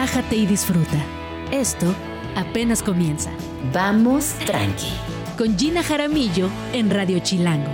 relájate y disfruta. Esto apenas comienza. Vamos tranqui. Con Gina Jaramillo en Radio Chilango.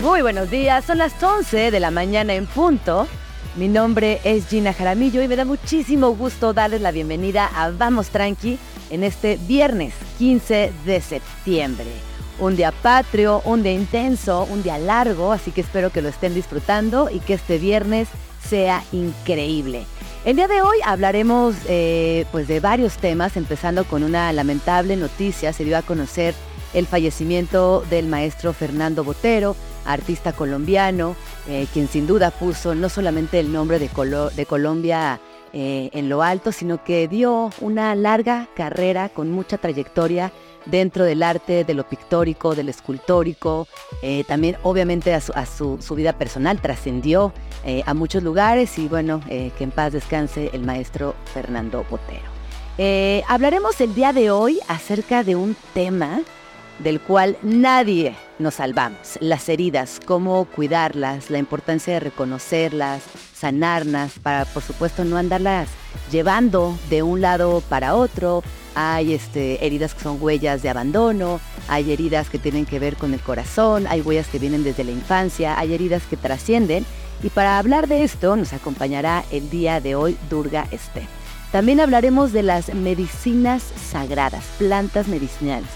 Muy buenos días, son las 11 de la mañana en punto. Mi nombre es Gina Jaramillo y me da muchísimo gusto darles la bienvenida a Vamos Tranqui en este viernes 15 de septiembre. Un día patrio, un día intenso, un día largo, así que espero que lo estén disfrutando y que este viernes sea increíble. El día de hoy hablaremos eh, pues de varios temas, empezando con una lamentable noticia. Se dio a conocer el fallecimiento del maestro Fernando Botero, artista colombiano, eh, quien sin duda puso no solamente el nombre de, Colombia eh, en lo alto, sino que dio una larga carrera con mucha trayectoria dentro del arte, de lo pictórico, del escultórico, eh, también obviamente a su, vida personal trascendió eh, a muchos lugares y bueno, que en paz descanse el maestro Fernando Botero. hablaremos el día de hoy acerca de un tema del cual nadie nos salvamos, las heridas, cómo cuidarlas, la importancia de reconocerlas, sanarlas, para por supuesto no andarlas llevando de un lado para otro. Hay este, heridas que son huellas de abandono, hay heridas que tienen que ver con el corazón, hay huellas que vienen desde la infancia, hay heridas que trascienden. Y para hablar de esto nos acompañará el día de hoy Durga Este. También hablaremos de las medicinas sagradas, plantas medicinales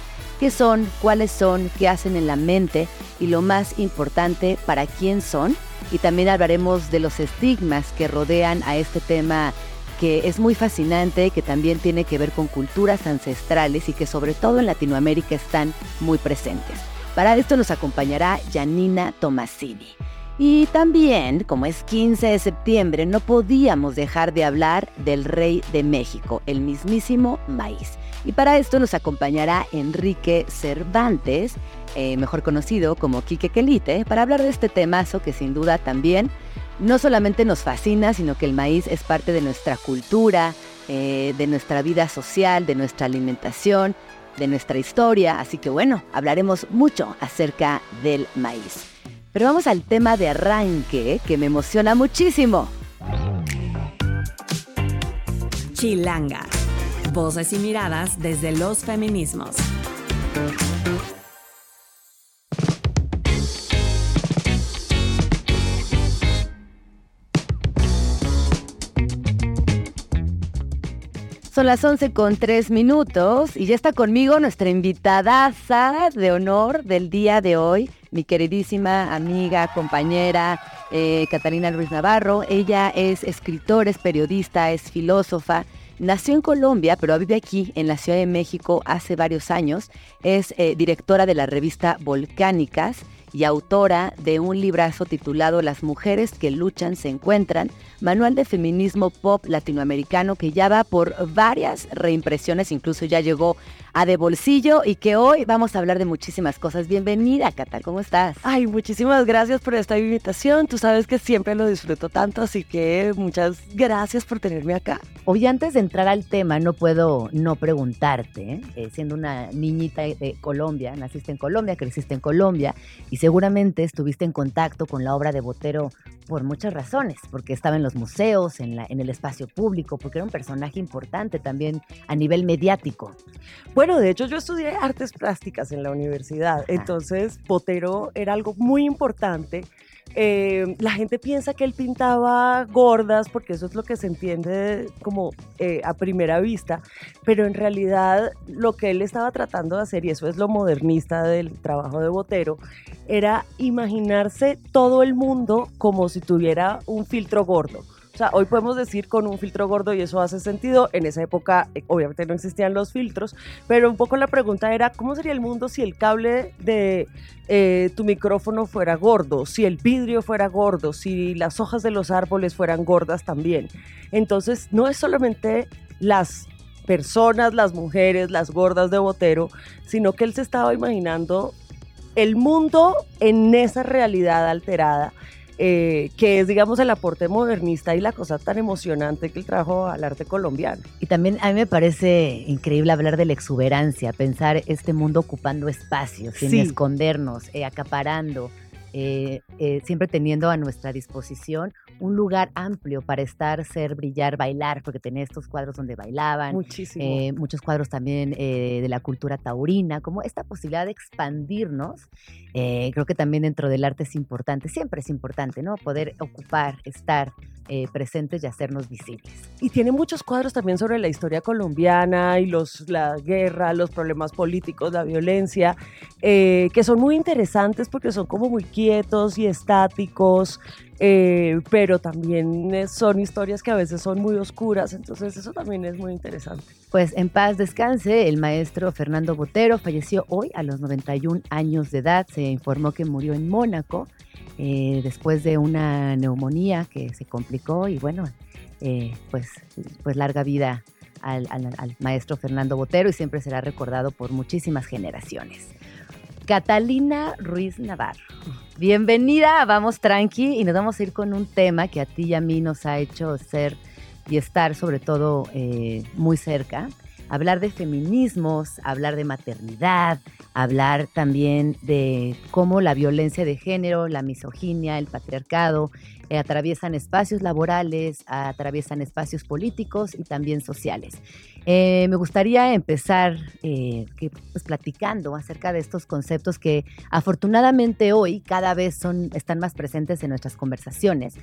qué son, cuáles son, qué hacen en la mente y lo más importante, para quién son. Y también hablaremos de los estigmas que rodean a este tema que es muy fascinante, que también tiene que ver con culturas ancestrales y que sobre todo en Latinoamérica están muy presentes. Para esto nos acompañará Janina Tomasini. Y también, como es 15 de septiembre, no podíamos dejar de hablar del rey de México, el mismísimo maíz. Y para esto nos acompañará Enrique Cervantes, eh, mejor conocido como Quique Quelite, para hablar de este temazo que sin duda también no solamente nos fascina, sino que el maíz es parte de nuestra cultura, eh, de nuestra vida social, de nuestra alimentación, de nuestra historia. Así que bueno, hablaremos mucho acerca del maíz. Pero vamos al tema de arranque que me emociona muchísimo. Chilanga Voces y miradas desde los feminismos. Son las 11 con 3 minutos y ya está conmigo nuestra invitada de honor del día de hoy, mi queridísima amiga, compañera eh, Catalina Luis Navarro. Ella es escritora, es periodista, es filósofa Nació en Colombia, pero vive aquí en la Ciudad de México hace varios años. Es eh, directora de la revista Volcánicas y autora de un librazo titulado Las mujeres que luchan se encuentran, manual de feminismo pop latinoamericano que ya va por varias reimpresiones, incluso ya llegó a De Bolsillo y que hoy vamos a hablar de muchísimas cosas. Bienvenida, Cata, ¿cómo estás? Ay, muchísimas gracias por esta invitación. Tú sabes que siempre lo disfruto tanto, así que muchas gracias por tenerme acá. Hoy antes de entrar al tema, no puedo no preguntarte, eh, siendo una niñita de Colombia, naciste en Colombia, creciste en Colombia y seguramente estuviste en contacto con la obra de Botero por muchas razones, porque estaba en los museos, en, la, en el espacio público, porque era un personaje importante también a nivel mediático. Bueno, de hecho yo estudié artes plásticas en la universidad, entonces Botero era algo muy importante. Eh, la gente piensa que él pintaba gordas porque eso es lo que se entiende como eh, a primera vista, pero en realidad lo que él estaba tratando de hacer, y eso es lo modernista del trabajo de Botero, era imaginarse todo el mundo como si tuviera un filtro gordo. O sea, hoy podemos decir con un filtro gordo y eso hace sentido. En esa época, eh, obviamente, no existían los filtros, pero un poco la pregunta era: ¿cómo sería el mundo si el cable de eh, tu micrófono fuera gordo, si el vidrio fuera gordo, si las hojas de los árboles fueran gordas también? Entonces, no es solamente las personas, las mujeres, las gordas de Botero, sino que él se estaba imaginando el mundo en esa realidad alterada eh, que es, digamos, el aporte modernista y la cosa tan emocionante que el trabajo al arte colombiano. Y también a mí me parece increíble hablar de la exuberancia, pensar este mundo ocupando espacios, sin escondernos, eh, acaparando. Eh, eh, siempre teniendo a nuestra disposición un lugar amplio para estar, ser, brillar, bailar, porque tenía estos cuadros donde bailaban. Eh, muchos cuadros también de la cultura taurina, como esta posibilidad de expandirnos, creo que también dentro del arte es importante, siempre es importante, ¿no? Poder ocupar, estar, eh, presentes y hacernos visibles. Y tiene muchos cuadros también sobre la historia colombiana y los, la guerra, los problemas políticos, la violencia, eh, que son muy interesantes porque son como muy quietos y estáticos, eh, pero también son historias que a veces son muy oscuras, entonces eso también es muy interesante. Pues en paz descanse, el maestro Fernando Botero falleció hoy a los 91 años de edad, se informó que murió en Mónaco eh, después de una neumonía que se complicó y bueno, eh, pues, pues larga vida al, maestro Fernando Botero y siempre será recordado por muchísimas generaciones. Catalina Ruiz Navarro. Bienvenida a Vamos Tranqui y nos vamos a ir con un tema que a ti y a mí nos ha hecho ser y estar sobre todo eh, muy cerca. Hablar de feminismos, hablar de maternidad, hablar también de cómo la violencia de género, la misoginia, el patriarcado eh, atraviesan espacios laborales, atraviesan espacios políticos y también sociales. Eh, me gustaría empezar eh, pues, platicando acerca de estos conceptos que afortunadamente hoy cada vez son, están más presentes en nuestras conversaciones,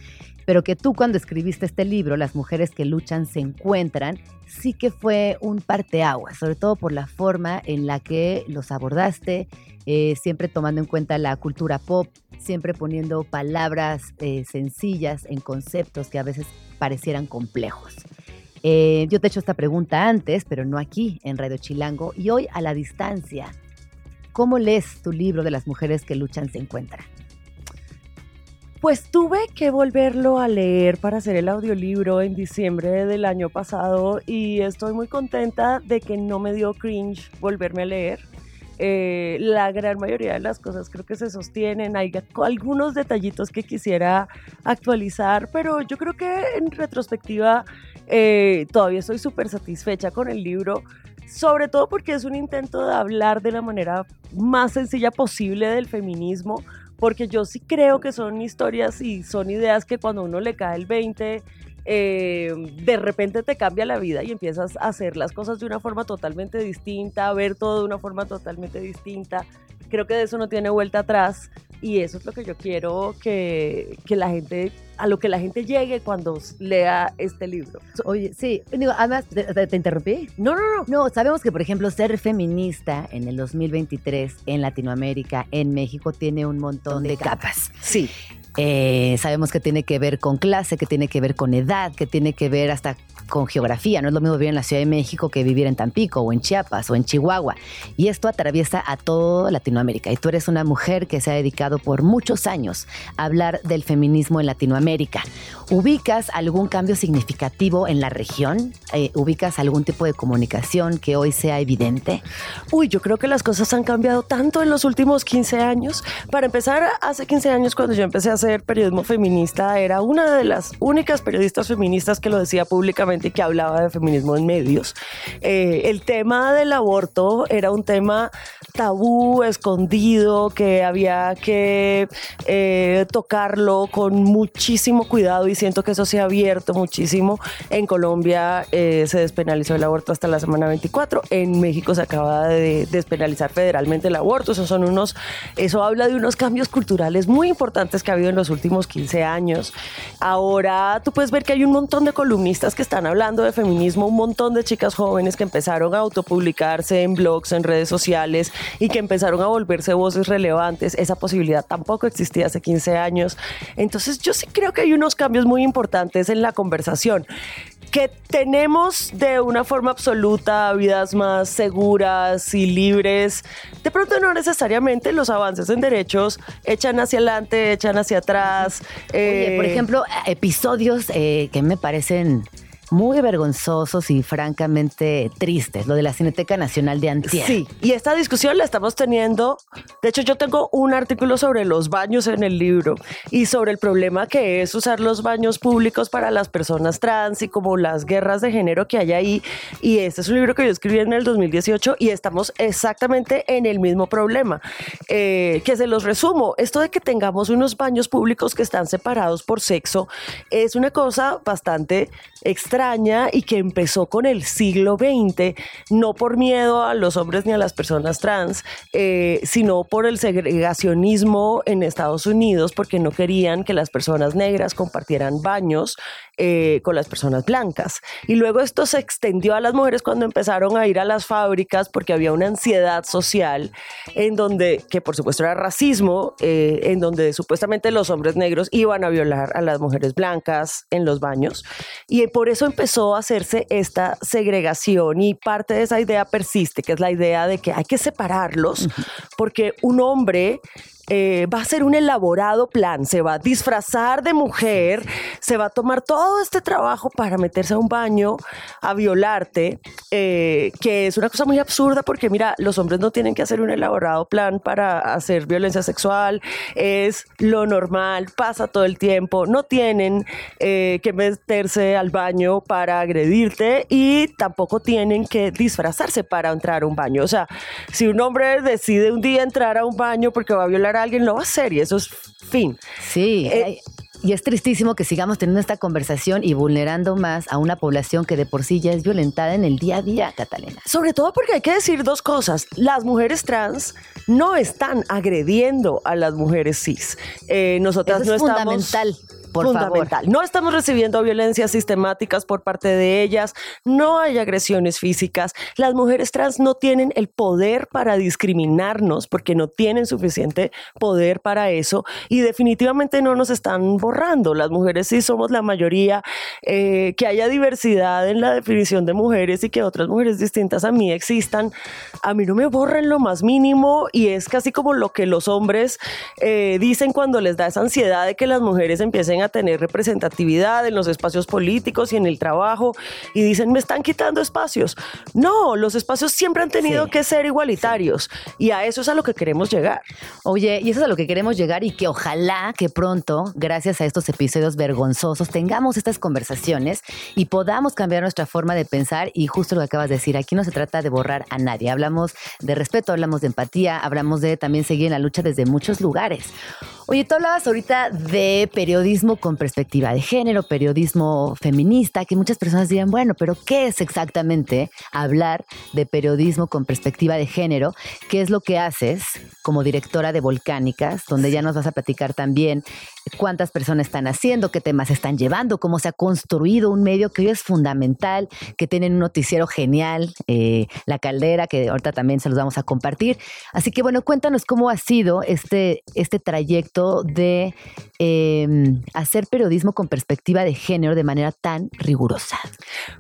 pero que tú cuando escribiste este libro, Las mujeres que luchan se encuentran, sí que fue un parteaguas, sobre todo por la forma en la que los abordaste, eh, siempre tomando en cuenta la cultura pop, siempre poniendo palabras sencillas en conceptos que a veces parecieran complejos. Eh, yo te he hecho esta pregunta antes, pero no aquí en Radio Chilango. Y hoy a la distancia, ¿cómo lees tu libro de las mujeres que luchan se encuentran? Pues tuve que volverlo a leer para hacer el audiolibro en diciembre del año pasado y estoy muy contenta de que no me dio cringe volverme a leer. Eh, la gran mayoría de las cosas creo que se sostienen. Hay algunos detallitos que quisiera actualizar, pero yo creo que en retrospectiva eh, todavía estoy súper satisfecha con el libro, sobre todo porque es un intento de hablar de la manera más sencilla posible del feminismo, porque yo sí creo que son historias y son ideas que cuando uno le cae el 20, eh, de repente te cambia la vida y empiezas a hacer las cosas de una forma totalmente distinta, a ver todo de una forma totalmente distinta. Creo que de eso no tiene vuelta atrás y eso es lo que yo quiero que, que la gente a lo que la gente llegue cuando lea este libro. Oye, sí, digo, además, ¿te, interrumpí? No, no, no. No, sabemos que, por ejemplo, ser feminista en el 2023 en Latinoamérica, en México, tiene un montón de, capas. Sí. Eh, sabemos que tiene que ver con clase, que tiene que ver con edad, que tiene que ver hasta con geografía. No es lo mismo vivir en la Ciudad de México que vivir en Tampico o en Chiapas o en Chihuahua. Y esto atraviesa a toda Latinoamérica. Y tú eres una mujer que se ha dedicado por muchos años a hablar del feminismo en Latinoamérica. ¿Ubicas algún cambio significativo en la región? Eh, ¿Ubicas algún tipo de comunicación que hoy sea evidente? Uy, yo creo que las cosas han cambiado tanto en los últimos 15 años. Para empezar, hace 15 años cuando yo empecé a hacer periodismo feminista, era una de las únicas periodistas feministas que lo decía públicamente y que hablaba de feminismo en medios. Eh, el tema del aborto era un tema tabú, escondido, que había que eh, tocarlo con muchísimo cuidado y siento que eso se ha abierto muchísimo. En Colombia eh, se despenalizó el aborto hasta la semana 24, en México se acaba de despenalizar federalmente el aborto, eso son unos, eso habla de unos cambios culturales muy importantes que ha habido en los últimos 15 años. Ahora tú puedes ver que hay un montón de columnistas que están hablando de feminismo, un montón de chicas jóvenes que empezaron a autopublicarse en blogs, en redes sociales y que empezaron a volverse voces relevantes. Esa posibilidad tampoco existía hace 15 años. Entonces yo sí creo que hay unos cambios muy importantes en la conversación que tenemos de una forma absoluta vidas más seguras y libres. De pronto no necesariamente los avances en derechos echan hacia adelante, echan hacia atrás. por eh, ejemplo, episodios eh, que me parecen muy vergonzosos y francamente tristes, lo de la Cineteca Nacional de Antier. Sí, y esta discusión la estamos teniendo. De hecho, yo tengo un artículo sobre los baños en el libro y sobre el problema que es usar los baños públicos para las personas trans y como las guerras de género que hay ahí. Y este es un libro que yo escribí en el 2018 y estamos exactamente en el mismo problema. Eh, que se los resumo, esto de que tengamos unos baños públicos que están separados por sexo es una cosa bastante extraña y que empezó con el siglo XX, no por miedo a los hombres ni a las personas trans, eh, sino por el segregacionismo en Estados Unidos, porque no querían que las personas negras compartieran baños eh, con las personas blancas. Y luego esto se extendió a las mujeres cuando empezaron a ir a las fábricas porque había una ansiedad social en donde, que por supuesto era racismo, eh, en donde supuestamente los hombres negros iban a violar a las mujeres blancas en los baños. Y por eso empezó a hacerse esta segregación y parte de esa idea persiste, que es la idea de que hay que separarlos porque un hombre eh, va a ser un elaborado plan, se va a disfrazar de mujer, se va a tomar todo este trabajo para meterse a un baño, a violarte, eh, que es una cosa muy absurda porque mira, los hombres no tienen que hacer un elaborado plan para hacer violencia sexual, es lo normal, pasa todo el tiempo, no tienen eh, que meterse al baño para agredirte y tampoco tienen que disfrazarse para entrar a un baño. O sea, si un hombre decide un día entrar a un baño porque va a violar a alguien lo va a hacer y eso es fin. Sí. Eh, y es tristísimo que sigamos teniendo esta conversación y vulnerando más a una población que de por sí ya es violentada en el día a día, Catalina. Sobre todo porque hay que decir dos cosas. Las mujeres trans no están agrediendo a las mujeres cis. Eh, nosotras Eso no es estamos fundamental. Fundamental. No estamos recibiendo violencias sistemáticas por parte de ellas, no hay agresiones físicas. Las mujeres trans no tienen el poder para discriminarnos porque no tienen suficiente poder para eso y definitivamente no nos están borrando. Las mujeres sí somos la mayoría, eh, que haya diversidad en la definición de mujeres y que otras mujeres distintas a mí existan. A mí no me borran lo más mínimo y es casi como lo que los hombres eh, dicen cuando les da esa ansiedad de que las mujeres empiecen a tener representatividad en los espacios políticos y en el trabajo y dicen, me están quitando espacios. No, los espacios siempre han tenido Sí. que ser igualitarios y a eso es a lo que queremos llegar. Oye, y eso es a lo que queremos llegar y que ojalá que pronto, gracias a estos episodios vergonzosos, tengamos estas conversaciones y podamos cambiar nuestra forma de pensar y justo lo que acabas de decir, aquí no se trata de borrar a nadie, hablamos de respeto, hablamos de empatía, hablamos de también seguir en la lucha desde muchos lugares. Oye, tú hablabas ahorita de periodismo con perspectiva de género, periodismo feminista, que muchas personas dirán, bueno, pero ¿qué es exactamente hablar de periodismo con perspectiva de género? ¿Qué es lo que haces como directora de Volcánicas, donde ya nos vas a platicar también cuántas personas están haciendo, qué temas están llevando, cómo se ha construido un medio que hoy es fundamental, que tienen un noticiero genial, eh, La Caldera, que ahorita también se los vamos a compartir. Así que bueno, cuéntanos cómo ha sido este, este trayecto de eh, hacer periodismo con perspectiva de género de manera tan rigurosa.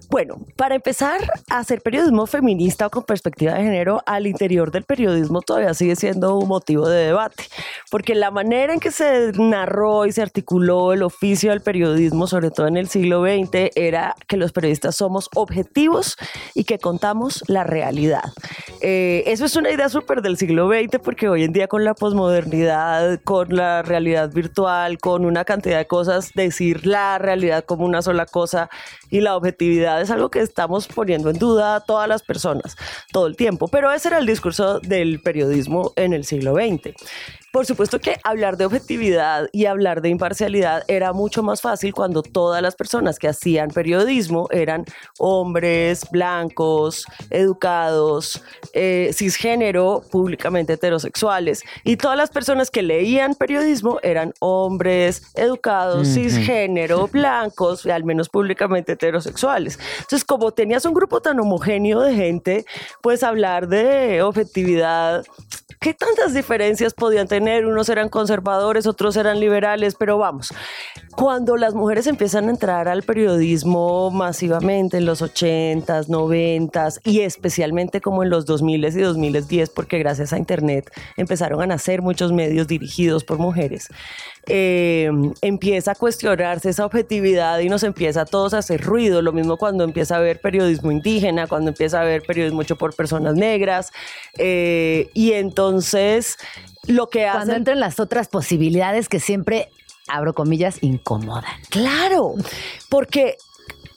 Bueno, para empezar hacer periodismo feminista o con perspectiva de género al interior del periodismo todavía sigue siendo un motivo de debate, porque la manera en que se narró y se articuló el oficio del periodismo, sobre todo en el siglo XX, era que los periodistas somos objetivos y que contamos la realidad. Eh, eso es una idea súper del siglo XX, porque hoy en día con la posmodernidad, con la realidad virtual, con una cantidad de cosas, decir la realidad como una sola cosa y la objetividad es algo que estamos poniendo en duda a todas las personas todo el tiempo. Pero ese era el discurso del periodismo en el siglo XX. Por supuesto que hablar de objetividad y hablar de imparcialidad era mucho más fácil cuando todas las personas que hacían periodismo eran hombres, blancos, educados, eh, cisgénero, públicamente heterosexuales. Y todas las personas que leían periodismo eran hombres, educados, cisgénero, blancos, y al menos públicamente heterosexuales. Entonces, como tenías un grupo tan homogéneo de gente, pues hablar de objetividad ¿qué tantas diferencias podían tener? Unos eran conservadores, otros eran liberales, pero vamos, cuando las mujeres empiezan a entrar al periodismo masivamente en los 80s, 90s y especialmente como en los 2000 y 2010, porque gracias a Internet empezaron a nacer muchos medios dirigidos por mujeres, eh, empieza a cuestionarse esa objetividad y nos empieza a todos a hacer ruido. Lo mismo cuando empieza a haber periodismo indígena, cuando empieza a haber periodismo hecho por personas negras. Eh, y entonces lo que hace... Cuando entran las otras posibilidades que siempre abro comillas, incomodan. Claro, porque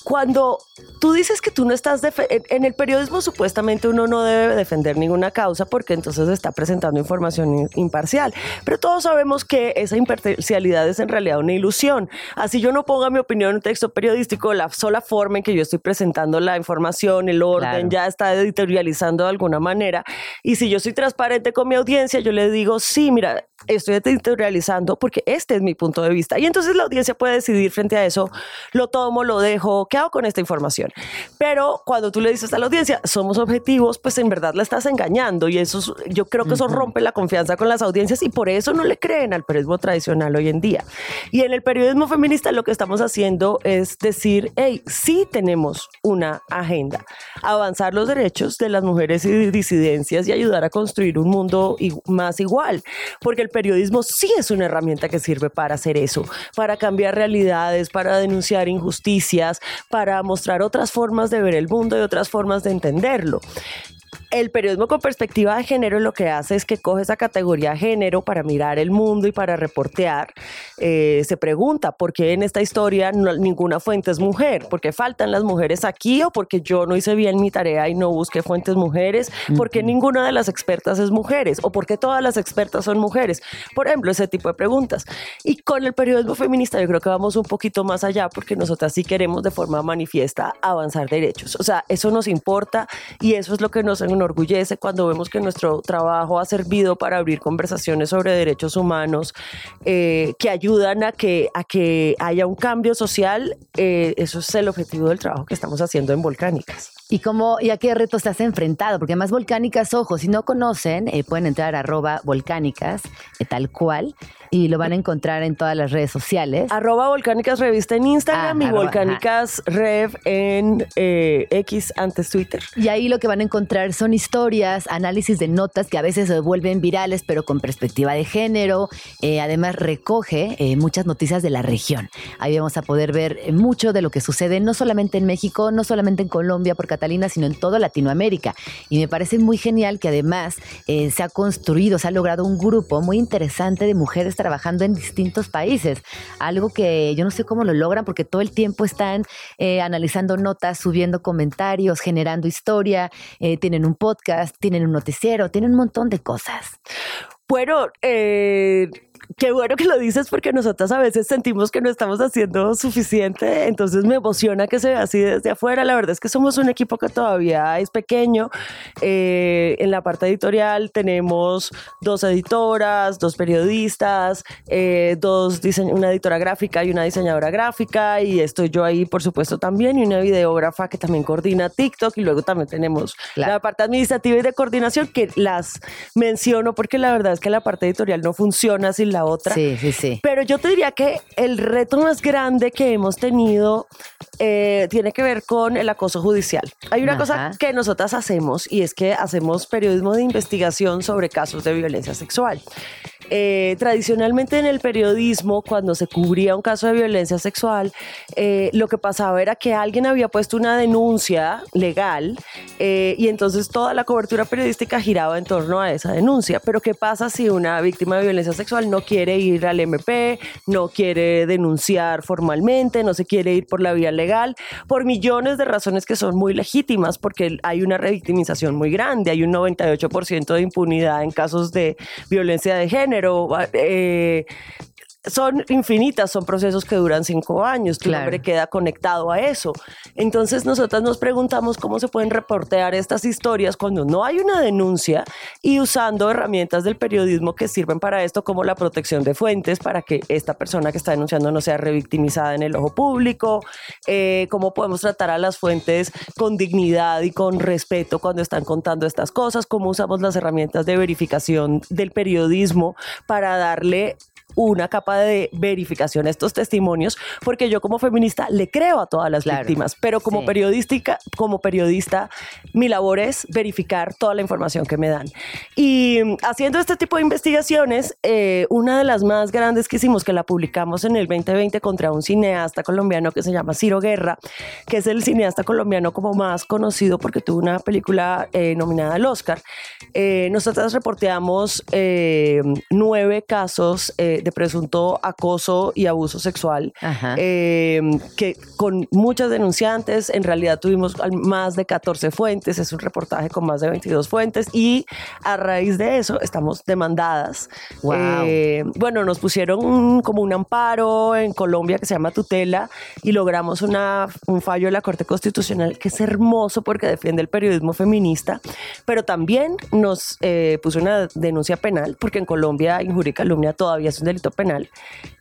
cuando tú dices que tú no estás en el periodismo supuestamente uno no debe defender ninguna causa porque entonces está presentando información imparcial, pero todos sabemos que esa imparcialidad es en realidad una ilusión. Así yo no ponga mi opinión en un texto periodístico, la sola forma en que yo estoy presentando la información, el orden, ya está editorializando de alguna manera. Y si yo soy transparente con mi audiencia, yo le digo, sí, mira, estoy editorializando porque este es mi punto de vista. Y entonces la audiencia puede decidir frente a eso, lo tomo, lo dejo, ¿qué hago con esta información? Pero cuando tú le dices a la audiencia, somos objetivos, pues en verdad la estás engañando y eso, yo creo que eso rompe la confianza con las audiencias y por eso no le creen al periodismo tradicional hoy en día. Y en el periodismo feminista lo que estamos haciendo es decir, hey, sí tenemos una agenda, avanzar los derechos de las mujeres y disidencias y ayudar a construir un mundo más igual, porque el periodismo sí es una herramienta que sirve para hacer eso, para cambiar realidades, para denunciar injusticias, para mostrar otras formas de ver el mundo y otras formas de entenderlo el periodismo con perspectiva de género lo que hace es que coge esa categoría género para mirar el mundo y para reportear. Eh, se pregunta por qué en esta historia ninguna fuente es mujer, por qué faltan las mujeres aquí o porque yo no hice bien mi tarea y no busqué fuentes mujeres, por qué ninguna de las expertas es mujeres o por qué todas las expertas son mujeres. Por ejemplo, ese tipo de preguntas. Y con el periodismo feminista yo creo que vamos un poquito más allá porque nosotras sí queremos de forma manifiesta avanzar derechos. O sea, eso nos importa y eso es lo que nos enorgullece cuando vemos que nuestro trabajo ha servido para abrir conversaciones sobre derechos humanos eh, que ayudan a que, a que haya un cambio social. Eh, eso es el objetivo del trabajo que estamos haciendo en Volcánicas. ¿Y, cómo, ¿Y a qué retos te has enfrentado? Porque además Volcánicas, ojo, si no conocen, eh, pueden entrar a arroba volcánicas, tal cual, y lo van a encontrar en todas las redes sociales. Arroba Volcánicas Revista en Instagram ah, y Volcánicas Rev en eh, X antes Twitter. Y ahí lo que van a encontrar son historias, análisis de notas que a veces se vuelven virales, pero con perspectiva de género. Eh, además, recoge eh, muchas noticias de la región. Ahí vamos a poder ver mucho de lo que sucede, no solamente en México, no solamente en Colombia por Catalina, sino en toda Latinoamérica. Y me parece muy genial que además se ha construido, se ha logrado un grupo muy interesante de mujeres trabajando en distintos países, algo que yo no sé cómo lo logran porque todo el tiempo están eh, analizando notas, subiendo comentarios, generando historia, eh, tienen un podcast, tienen un noticiero, tienen un montón de cosas. Bueno, eh, qué bueno que lo dices porque nosotras a veces sentimos que no estamos haciendo suficiente, entonces me emociona que se vea así desde afuera. La verdad es que somos un equipo que todavía es pequeño. Eh, en la parte editorial tenemos dos editoras, dos periodistas, eh, dos una editora gráfica y una diseñadora gráfica y estoy yo ahí, por supuesto, también y una videógrafa que también coordina TikTok y luego también tenemos la parte administrativa y de coordinación que las menciono porque la verdad es que la parte editorial no funciona sin la otra. Sí, sí, sí. Pero yo te diría que el reto más grande que hemos tenido eh, tiene que ver con el acoso judicial. Hay una cosa que nosotras hacemos y es que hacemos periodismo de investigación sobre casos de violencia sexual. Eh, tradicionalmente en el periodismo, cuando se cubría un caso de violencia sexual, eh, lo que pasaba era que alguien había puesto una denuncia legal eh, y entonces toda la cobertura periodística giraba en torno a esa denuncia. Pero ¿qué pasa si una víctima de violencia sexual no quiere ir al MP, no quiere denunciar formalmente, no se quiere ir por la vía legal, por millones de razones que son muy legítimas, porque hay una revictimización muy grande, hay un 98% de impunidad en casos de violencia de género? Eh, son infinitas, son procesos que duran cinco años, tu Claro. nombre queda conectado a eso. Entonces nosotras nos preguntamos cómo se pueden reportear estas historias cuando no hay una denuncia y usando herramientas del periodismo que sirven para esto, como la protección de fuentes, para que esta persona que está denunciando no sea revictimizada en el ojo público, eh, cómo podemos tratar a las fuentes con dignidad y con respeto cuando están contando estas cosas, cómo usamos las herramientas de verificación del periodismo para darle una capa de verificación a estos testimonios, porque yo como feminista le creo a todas las Claro, víctimas, pero como sí. periodística, como periodista, mi labor es verificar toda la información que me dan. Y haciendo este tipo de investigaciones, eh, una de las más grandes que hicimos, que la publicamos en el 2020 contra un cineasta colombiano que se llama Ciro Guerra, que es el cineasta colombiano como más conocido porque tuvo una película eh, nominada al Oscar. Eh, nosotras reporteamos eh, nueve casos eh, de presunto acoso y abuso sexual eh, que con muchas denunciantes, en realidad tuvimos más de 14 fuentes, es un reportaje con más de 22 fuentes y a raíz de eso estamos demandadas. Wow. Eh, bueno, nos pusieron un- como un amparo en Colombia que se llama tutela y logramos una, un fallo de la Corte Constitucional que es hermoso porque defiende el periodismo feminista, pero también nos eh, puso una denuncia penal porque en Colombia injuria y calumnia todavía es un delito penal,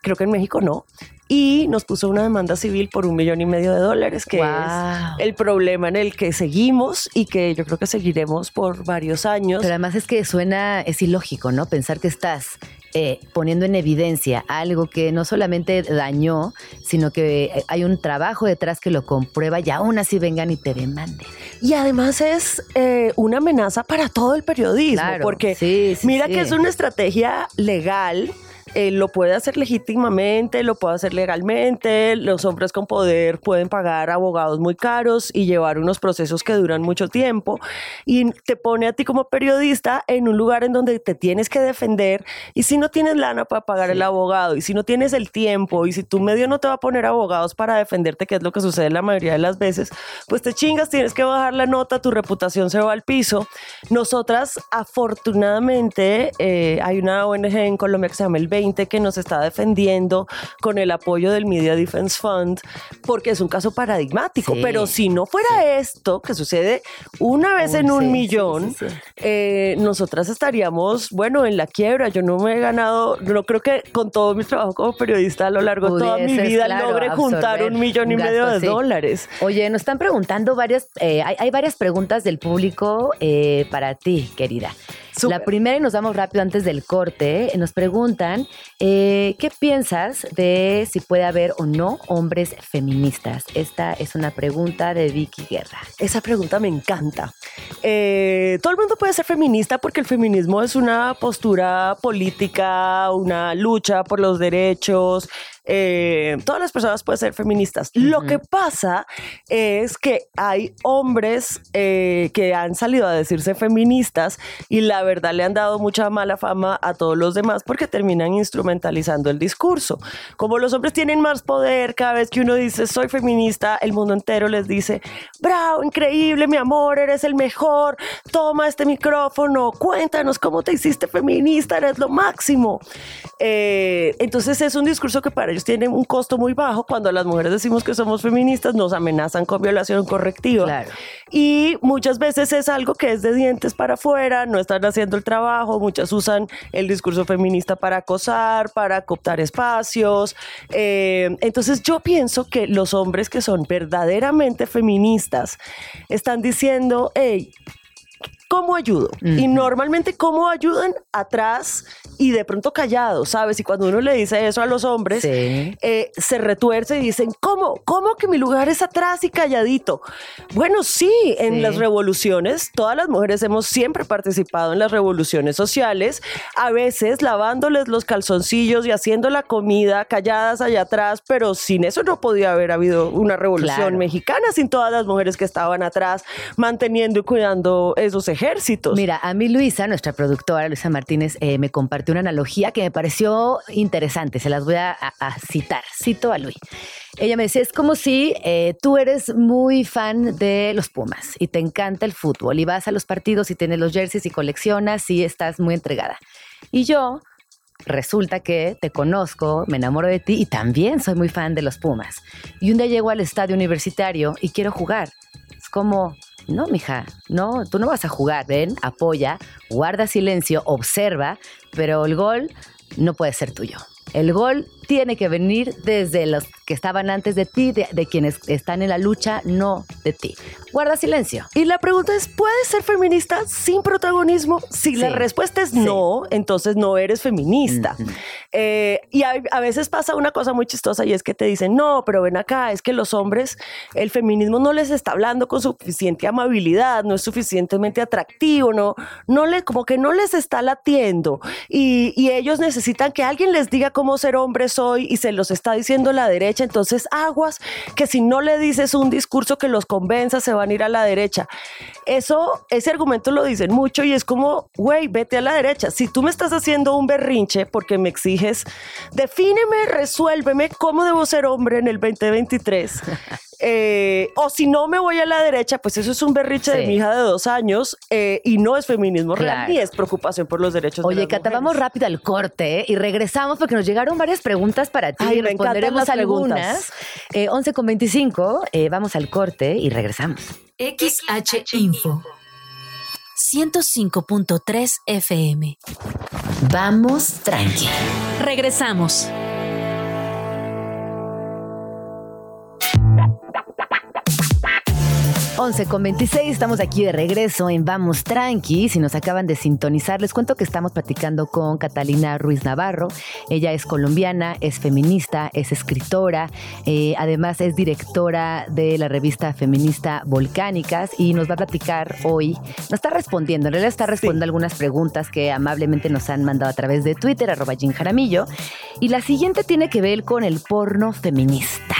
creo que en México no. Y nos puso una demanda civil por un millón y medio de dólares, que Wow. es el problema en el que seguimos y que yo creo que seguiremos por varios años. Pero además es que suena, es ilógico, ¿no? Pensar que estás eh, poniendo en evidencia algo que no solamente dañó, sino que eh, hay un trabajo detrás que lo comprueba y aún así vengan y te demanden. Y además es eh, una amenaza para todo el periodismo, Claro, porque sí, sí, mira sí. que es una estrategia legal. Eh, lo puede hacer legítimamente, lo puede hacer legalmente. Los hombres con poder pueden pagar abogados muy caros y llevar unos procesos que duran mucho tiempo. Y te pone a ti como periodista en un lugar en donde te tienes que defender. Y si no tienes lana para pagar el abogado, y si no tienes el tiempo, y si tu medio no te va a poner abogados para defenderte, que es lo que sucede la mayoría de las veces, pues te chingas, tienes que bajar la nota, tu reputación se va al piso. Nosotras, afortunadamente, eh, hay una ONG en Colombia que se llama El 20 que nos está defendiendo con el apoyo del Media Defense Fund, porque es un caso paradigmático. Sí. Pero si no fuera esto, que sucede una vez en un sí, millón, eh, nosotras estaríamos, bueno, en la quiebra. Yo no me he ganado, no creo que con todo mi trabajo como periodista a lo largo de toda mi vida claro, logre juntar un millón y medio de dólares. Oye, nos están preguntando varias, eh, hay, hay varias preguntas del público eh, para ti, querida. La primera, y nos vamos rápido antes del corte, eh, nos preguntan, eh, ¿qué piensas de si puede haber o no hombres feministas? Esta es una pregunta de Vicky Guerra. Esa pregunta me encanta. Eh, todo el mundo puede ser feminista porque el feminismo es una postura política, una lucha por los derechos. Eh, todas las personas pueden ser feministas. Lo que pasa es que hay hombres eh, que han salido a decirse feministas y la verdad le han dado mucha mala fama a todos los demás porque terminan instrumentalizando el discurso. Como los hombres tienen más poder, cada vez que uno dice soy feminista, el mundo entero les dice, bravo, increíble, mi amor, eres el mejor, toma este micrófono, cuéntanos cómo te hiciste feminista, eres lo máximo. Eh, entonces es un discurso que para ellos tiene un costo muy bajo. Cuando las mujeres decimos que somos feministas, nos amenazan con violación correctiva. Claro. Y muchas veces es algo que es de dientes para afuera, no están haciendo el trabajo, muchas usan el discurso feminista para acosar, para cooptar espacios. Eh, entonces yo pienso que los hombres que son verdaderamente feministas están diciendo, hey, ¿cómo ayudo? Y normalmente, ¿cómo ayudan? Atrás y de pronto callados, ¿sabes? Y cuando uno le dice eso a los hombres, Sí. eh, se retuerce y dicen, ¿cómo? ¿Cómo que mi lugar es atrás y calladito? Bueno, sí, en Sí. las revoluciones, todas las mujeres hemos siempre participado en las revoluciones sociales, a veces lavándoles los calzoncillos y haciendo la comida calladas allá atrás, pero sin eso no podía haber habido una revolución Claro. mexicana, sin todas las mujeres que estaban atrás manteniendo y cuidando esos ejércitos. Mira, a mí Luisa, nuestra productora, Luisa Martínez, eh, me compartió una analogía que me pareció interesante. Se las voy a, a- citar. Cito a Luis. Ella me decía, es como si eh, tú eres muy fan de los Pumas y te encanta el fútbol y vas a los partidos y tienes los jerseys y coleccionas y estás muy entregada. Y yo resulta que te conozco, me enamoro de ti y también soy muy fan de los Pumas. Y un día llego al estadio universitario y quiero jugar. Es como, no, mija, no, tú no vas a jugar, ven, apoya, guarda silencio, observa, pero el gol no puede ser tuyo. El gol tiene que venir desde los que estaban antes de ti, de, quienes están en la lucha, no de ti. Guarda silencio. Y la pregunta es, ¿puedes ser feminista sin protagonismo? Si la respuesta es no, entonces no eres feminista. Eh, y a, veces pasa una cosa muy chistosa y es que te dicen, no, pero ven acá, es que los hombres, el feminismo no les está hablando con suficiente amabilidad, no es suficientemente atractivo, no, no le, como que no les está latiendo. Y, y ellos necesitan que alguien les diga cómo ser hombres hoy y se los está diciendo la derecha, entonces aguas que si no le dices un discurso que los convenza se van a ir a la derecha. Eso, ese argumento lo dicen mucho y es como, güey, vete a la derecha. Si tú me estás haciendo un berrinche porque me exiges, defíneme, resuélveme cómo debo ser hombre en el 2023. Eh, o si no me voy a la derecha, pues eso es un berriche de mi hija de dos años eh, y no es feminismo real ni es preocupación por los derechos Oye, de las Cata, vamos rápido al corte ¿eh? y regresamos porque nos llegaron varias preguntas para ti y responderemos algunas. 11 con 25, vamos al corte y regresamos. XH Info 105.3 FM. Vamos tranqui. Regresamos. 11 con 26, estamos aquí de regreso en Vamos Tranqui. Si nos acaban de sintonizar, les cuento que estamos platicando con Catalina Ruiz Navarro. Ella es colombiana, es feminista, es escritora, eh, además es directora de la revista feminista Volcánicas y nos va a platicar hoy, nos está respondiendo, en realidad está respondiendo algunas preguntas que amablemente nos han mandado a través de Twitter, arroba Jim Jaramillo. Y la siguiente tiene que ver con el porno feminista.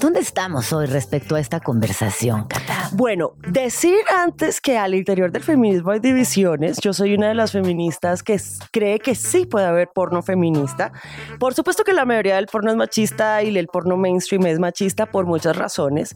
¿Dónde estamos hoy respecto a esta conversación, Cata? Bueno, decir antes que al interior del feminismo hay divisiones. Yo soy una de las feministas que cree que sí puede haber porno feminista. Por supuesto que la mayoría del porno es machista y el porno mainstream es machista por muchas razones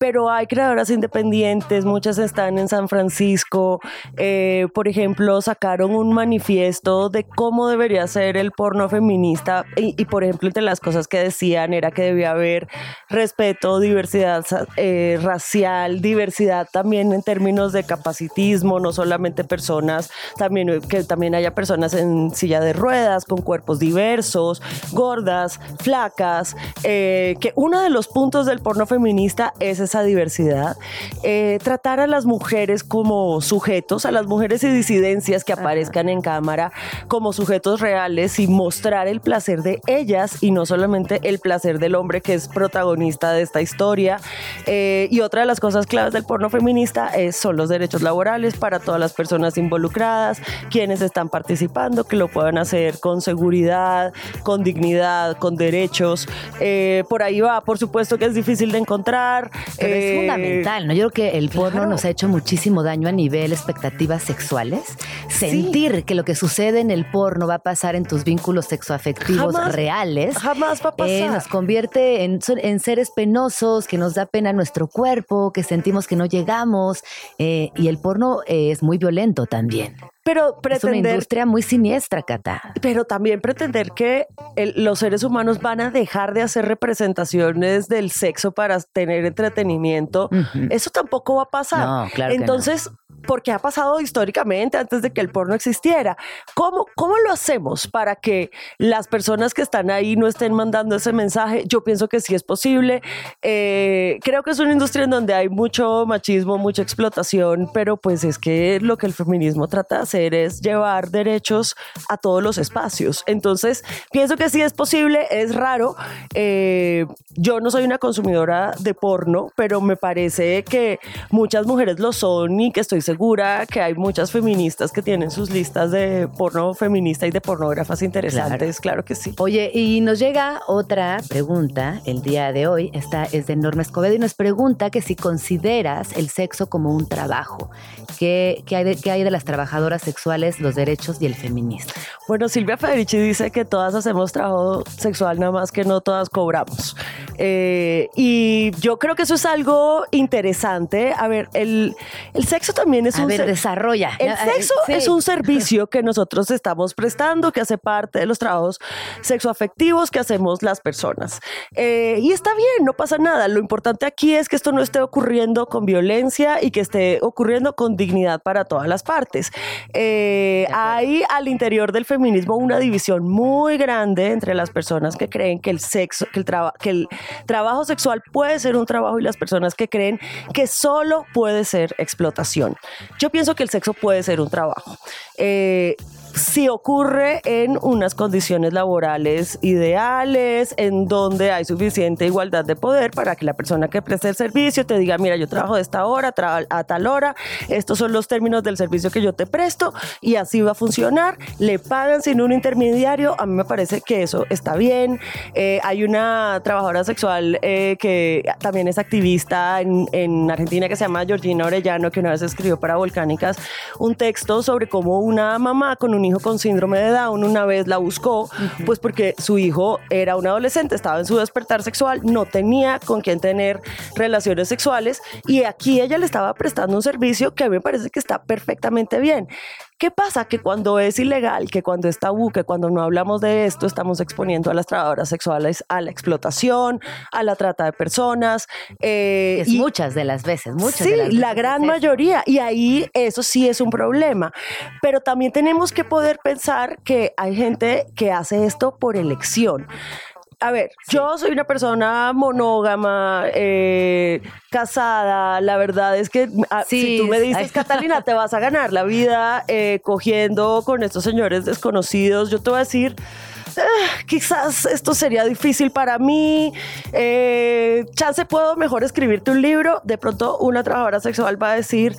pero hay creadoras independientes, muchas están en San Francisco, eh, por ejemplo, sacaron un manifiesto de cómo debería ser el porno feminista y, por ejemplo, entre las cosas que decían era que debía haber respeto, diversidad eh, racial, diversidad también en términos de capacitismo, no solamente personas, también que también haya personas en silla de ruedas, con cuerpos diversos, gordas, flacas, eh, que uno de los puntos del porno feminista es esa diversidad, eh, tratar a las mujeres como sujetos, a las mujeres y disidencias que aparezcan en cámara como sujetos reales y mostrar el placer de ellas y no solamente el placer del hombre que es protagonista de esta historia. Eh, y otra de las cosas claves del porno feminista es, son los derechos laborales para todas las personas involucradas, quienes están participando, que lo puedan hacer con seguridad, con dignidad, con derechos. Eh, por ahí va, por supuesto que es difícil de encontrar, es eh, fundamental, ¿no? Yo creo que el porno nos ha hecho muchísimo daño a nivel expectativas sexuales. Sentir que lo que sucede en el porno va a pasar en tus vínculos sexoafectivos reales. Jamás va a pasar. Eh, nos convierte en, en, seres penosos, que nos da pena nuestro cuerpo, que sentimos que no llegamos. Eh, y el porno es muy violento también. Pero pretender, es una industria muy siniestra, Cata. Pero también pretender que los seres humanos van a dejar de hacer representaciones del sexo para tener entretenimiento, eso tampoco va a pasar. No, claro Entonces, porque ha pasado históricamente antes de que el porno existiera. ¿Cómo, ¿Cómo lo hacemos para que las personas que están ahí no estén mandando ese mensaje? Yo pienso que sí es posible. Eh, creo que es una industria en donde hay mucho machismo, mucha explotación, pero pues es que lo que el feminismo trata de hacer es llevar derechos a todos los espacios. Entonces, pienso que sí es posible, es raro. Eh, yo no soy una consumidora de porno, pero me parece que muchas mujeres lo son y que estoy segura que hay muchas feministas que tienen sus listas de porno feminista y de pornógrafas interesantes, claro, que sí. Oye, y nos llega otra pregunta el día de hoy, esta es de Norma Escobedo y nos pregunta que si consideras el sexo como un trabajo, ¿qué, hay, de, qué hay de las trabajadoras trabajadoras sexuales, los derechos y el feminismo? Bueno, Silvia Federici dice que todas hacemos trabajo sexual, nada más que no todas cobramos. Eh, y yo creo que eso es algo interesante. A ver, el, el sexo también es A un... ver, desarrolla. El Ah, sexo sí. es un servicio que nosotros estamos prestando, que hace parte de los trabajos sexoafectivos que hacemos las personas. Eh, y está bien, no pasa nada. Lo importante aquí es que esto no esté ocurriendo con violencia y que esté ocurriendo con dignidad para todas las partes. Eh, hay al interior del feminismo una división muy grande entre las personas que creen que el sexo, que el, traba- que el trabajo sexual puede ser un trabajo y las personas que creen que solo puede ser explotación. Yo pienso que el sexo puede ser un trabajo. Eh, si ocurre en unas condiciones laborales ideales, en donde hay suficiente igualdad de poder para que la persona que preste el servicio te diga, mira, yo trabajo de esta hora a tal hora, estos son los términos del servicio que yo te presto y así va a funcionar, le pagan sin un intermediario, a mí me parece que eso está bien. Eh, hay una trabajadora sexual eh, que también es activista en, en Argentina que se llama Georgina Orellano, que una vez escribió para Volcánicas un texto sobre cómo una mamá con un hijo con síndrome de Down una vez la buscó, pues porque su hijo era un adolescente, estaba en su despertar sexual, no tenía con quién tener relaciones sexuales y aquí ella le estaba prestando un servicio que a mí me parece que está perfectamente bien. ¿Qué pasa? Que cuando es ilegal, que cuando es tabú, que cuando no hablamos de esto, estamos exponiendo a las trabajadoras sexuales a la explotación, a la trata de personas. eh, Es y- muchas de las veces, muchas sí, de las veces la gran mayoría. Y ahí eso sí es un problema. Pero también tenemos que poder pensar que hay gente que hace esto por elección. A ver, yo soy una persona monógama, eh, casada. La verdad es que ah, Sí, si tú me dices. Catalina, te vas a ganar la vida eh, cogiendo con estos señores desconocidos, yo te voy a decir, "Ah, quizás esto sería difícil para mí. eh, chance puedo mejor escribirte un libro. De pronto una trabajadora sexual va a decir,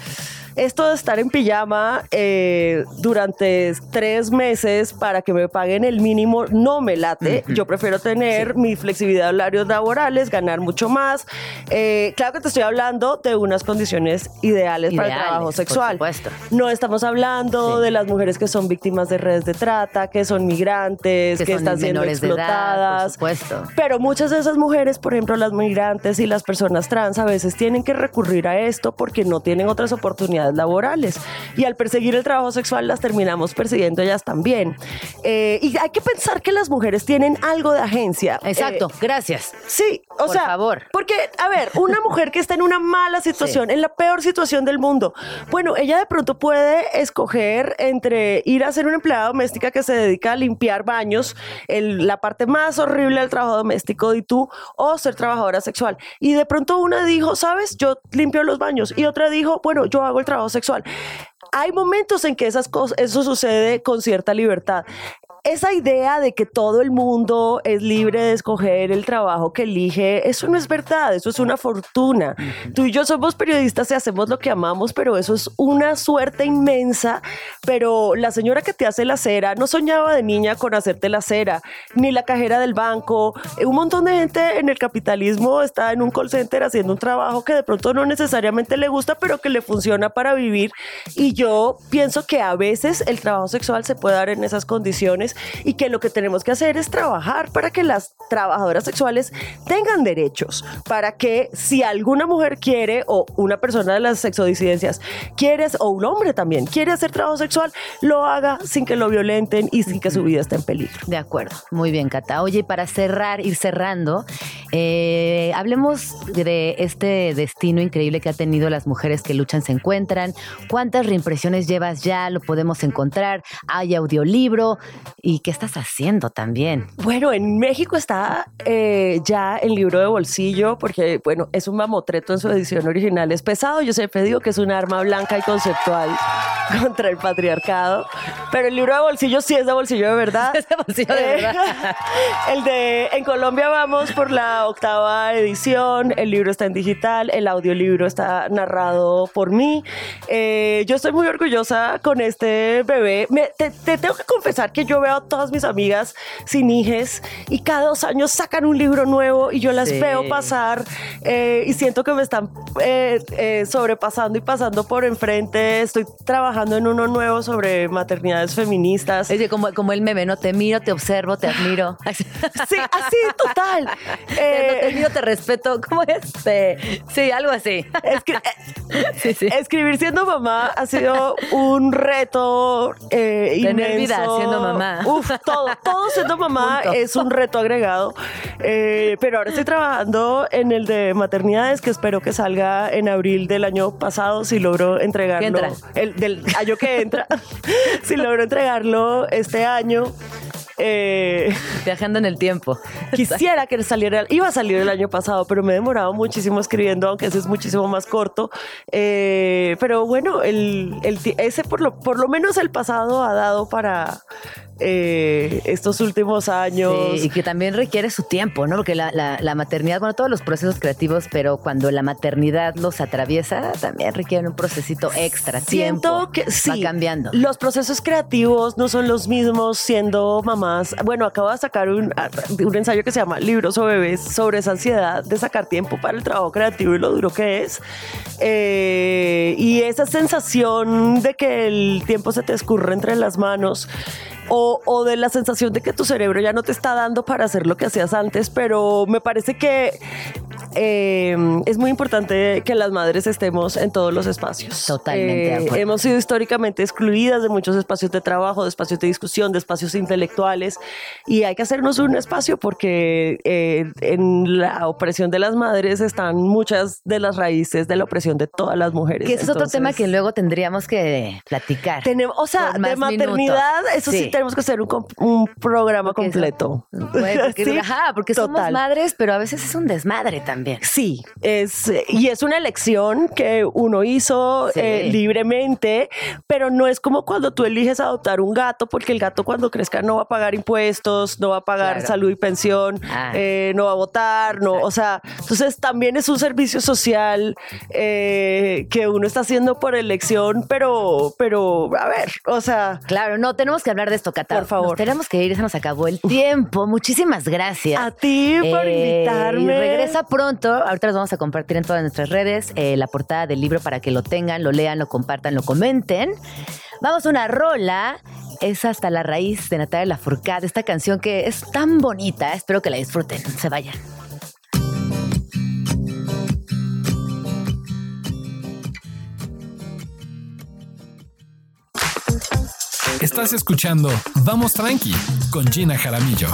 esto de estar en pijama eh, durante tres meses para que me paguen el mínimo no me late. Yo prefiero tener mi flexibilidad de horarios laborales, ganar mucho más. Eh, claro que te estoy hablando de unas condiciones ideales, para el trabajo por sexual. supuesto. No estamos hablando Sí. de las mujeres que son víctimas de redes de trata, que son migrantes, que, que, son están siendo de edad, por explotadas. supuesto. Pero muchas de esas mujeres, por ejemplo, las migrantes y las personas trans, a veces tienen que recurrir a esto porque no tienen otras oportunidades laborales. Y al perseguir el trabajo sexual, las terminamos persiguiendo ellas también. Eh, y hay que pensar que las mujeres tienen algo de agencia. Exacto, Eh, gracias. Sí, o Por sea, favor. porque, a ver, una mujer que está en una mala situación, en la peor situación del mundo, bueno, ella de pronto puede escoger entre ir a ser una empleada doméstica que se dedica a limpiar baños, el- la parte más horrible del trabajo doméstico y tú, o ser trabajadora sexual. Y de pronto una dijo, sabes, yo limpio los baños, y otra dijo, bueno, yo hago el trabajo sexual. Hay momentos en que esas cosas, eso sucede con cierta libertad. Esa idea de que todo el mundo es libre de escoger el trabajo que elige, eso no es verdad, eso es una fortuna. Tú y yo somos periodistas y hacemos lo que amamos, pero eso es una suerte inmensa. Pero la señora que te hace la cera no soñaba de niña con hacerte la cera, ni la cajera del banco. Eh, Un montón de gente en el capitalismo está en un call center haciendo un trabajo que de pronto no necesariamente le gusta, pero que le funciona para vivir. Y yo pienso que a veces el trabajo sexual se puede dar en esas condiciones y que lo que tenemos que hacer es trabajar para que las trabajadoras sexuales tengan derechos, para que si alguna mujer quiere o una persona de las sexodisidencias quiere, o un hombre también quiere hacer trabajo sexual, lo haga sin que lo violenten y sin que su vida esté en peligro. De acuerdo, muy bien, Cata. Oye, y para cerrar, ir cerrando, eh, hablemos de este destino increíble que ha tenido las mujeres que luchan se encuentran. ¿Cuántas reimpresiones llevas ya? ¿Lo podemos encontrar? ¿Hay audiolibro? ¿Y qué estás haciendo también? Bueno, en México está eh, ya el libro de bolsillo, porque, bueno, es un mamotreto en su edición original. Es pesado, yo siempre digo que es un arma blanca y conceptual contra el patriarcado, pero el libro de bolsillo sí es de bolsillo de verdad. Es de bolsillo de Eh, verdad. el de En Colombia vamos por la octava edición, el libro está en digital, el audiolibro está narrado por mí. Eh, yo estoy muy orgullosa con este bebé. te, tengo que confesar que yo veo a todas mis amigas sin hijes y cada dos años sacan un libro nuevo y yo las veo pasar eh, y siento que me están eh, sobrepasando y pasando por enfrente. Estoy trabajando en uno nuevo sobre maternidades feministas. Oye, como, como el meme, no te miro, te observo, te admiro. Sí, así, total. Eh, no te miro, te respeto. ¿Cómo es? Sí, algo así. Escribir siendo mamá ha sido un reto eh, Tener vida siendo mamá. Uf, todo, todo siendo mamá es un reto agregado. Eh, pero ahora estoy trabajando en el de maternidades que espero que salga en abril del año pasado si logro entregarlo. El del año que entra. si logro entregarlo este año. Eh, Viajando en el tiempo. Quisiera que saliera, iba a salir el año pasado, pero me he demorado muchísimo escribiendo, aunque ese es muchísimo más corto. Eh, pero bueno, el, el, ese por lo, por lo menos el pasado ha dado para, eh, estos últimos años. y que también requiere su tiempo, ¿no? Porque la, la, maternidad, bueno, todos los procesos creativos, pero cuando la maternidad los atraviesa, también requieren un procesito extra, Siento tiempo. que sí. Va cambiando. Los procesos creativos no son los mismos siendo mamás. Bueno, acabo de sacar un, un ensayo que se llama Libros o bebés sobre esa ansiedad de sacar tiempo para el trabajo creativo y lo duro que es. Eh, y esa sensación de que el tiempo se te escurre entre las manos o, de la sensación de que tu cerebro ya no te está dando para hacer lo que hacías antes, pero me parece que eh, es muy importante que las madres estemos en todos los espacios. Totalmente. Eh, hemos sido históricamente excluidas de muchos espacios de trabajo, de espacios de discusión, de espacios intelectuales y hay que hacernos un espacio porque eh, en la opresión de las madres están muchas de las raíces de la opresión de todas las mujeres. Que es otro tema que luego tendríamos que platicar. Tenemos, o sea, de maternidad, eso sí tenemos que hacer un, programa completo. porque, Ajá, porque somos madres, pero a veces es un desmadre también. Sí, es, y es una elección que uno hizo eh, libremente, pero no es como cuando tú eliges adoptar un gato, porque el gato cuando crezca no va a pagar impuestos, no va a pagar salud y pensión, ah. eh, no va a votar, no, o sea, entonces también es un servicio social eh, que uno está haciendo por elección, pero, pero, a ver, o sea. Claro, no, tenemos que hablar de esto por favor. tenemos que ir, se nos acabó el tiempo. Muchísimas gracias. A ti por eh, invitarme. regresa pronto. Ahorita los vamos a compartir en todas nuestras redes eh, la portada del libro para que lo tengan, lo lean, lo compartan, lo comenten. Vamos a una rola. Es hasta la raíz de Natalia Lafourcade, esta canción que es tan bonita. Espero que la disfruten. Se vayan. Estás escuchando Vamos Tranqui con Gina Jaramillo.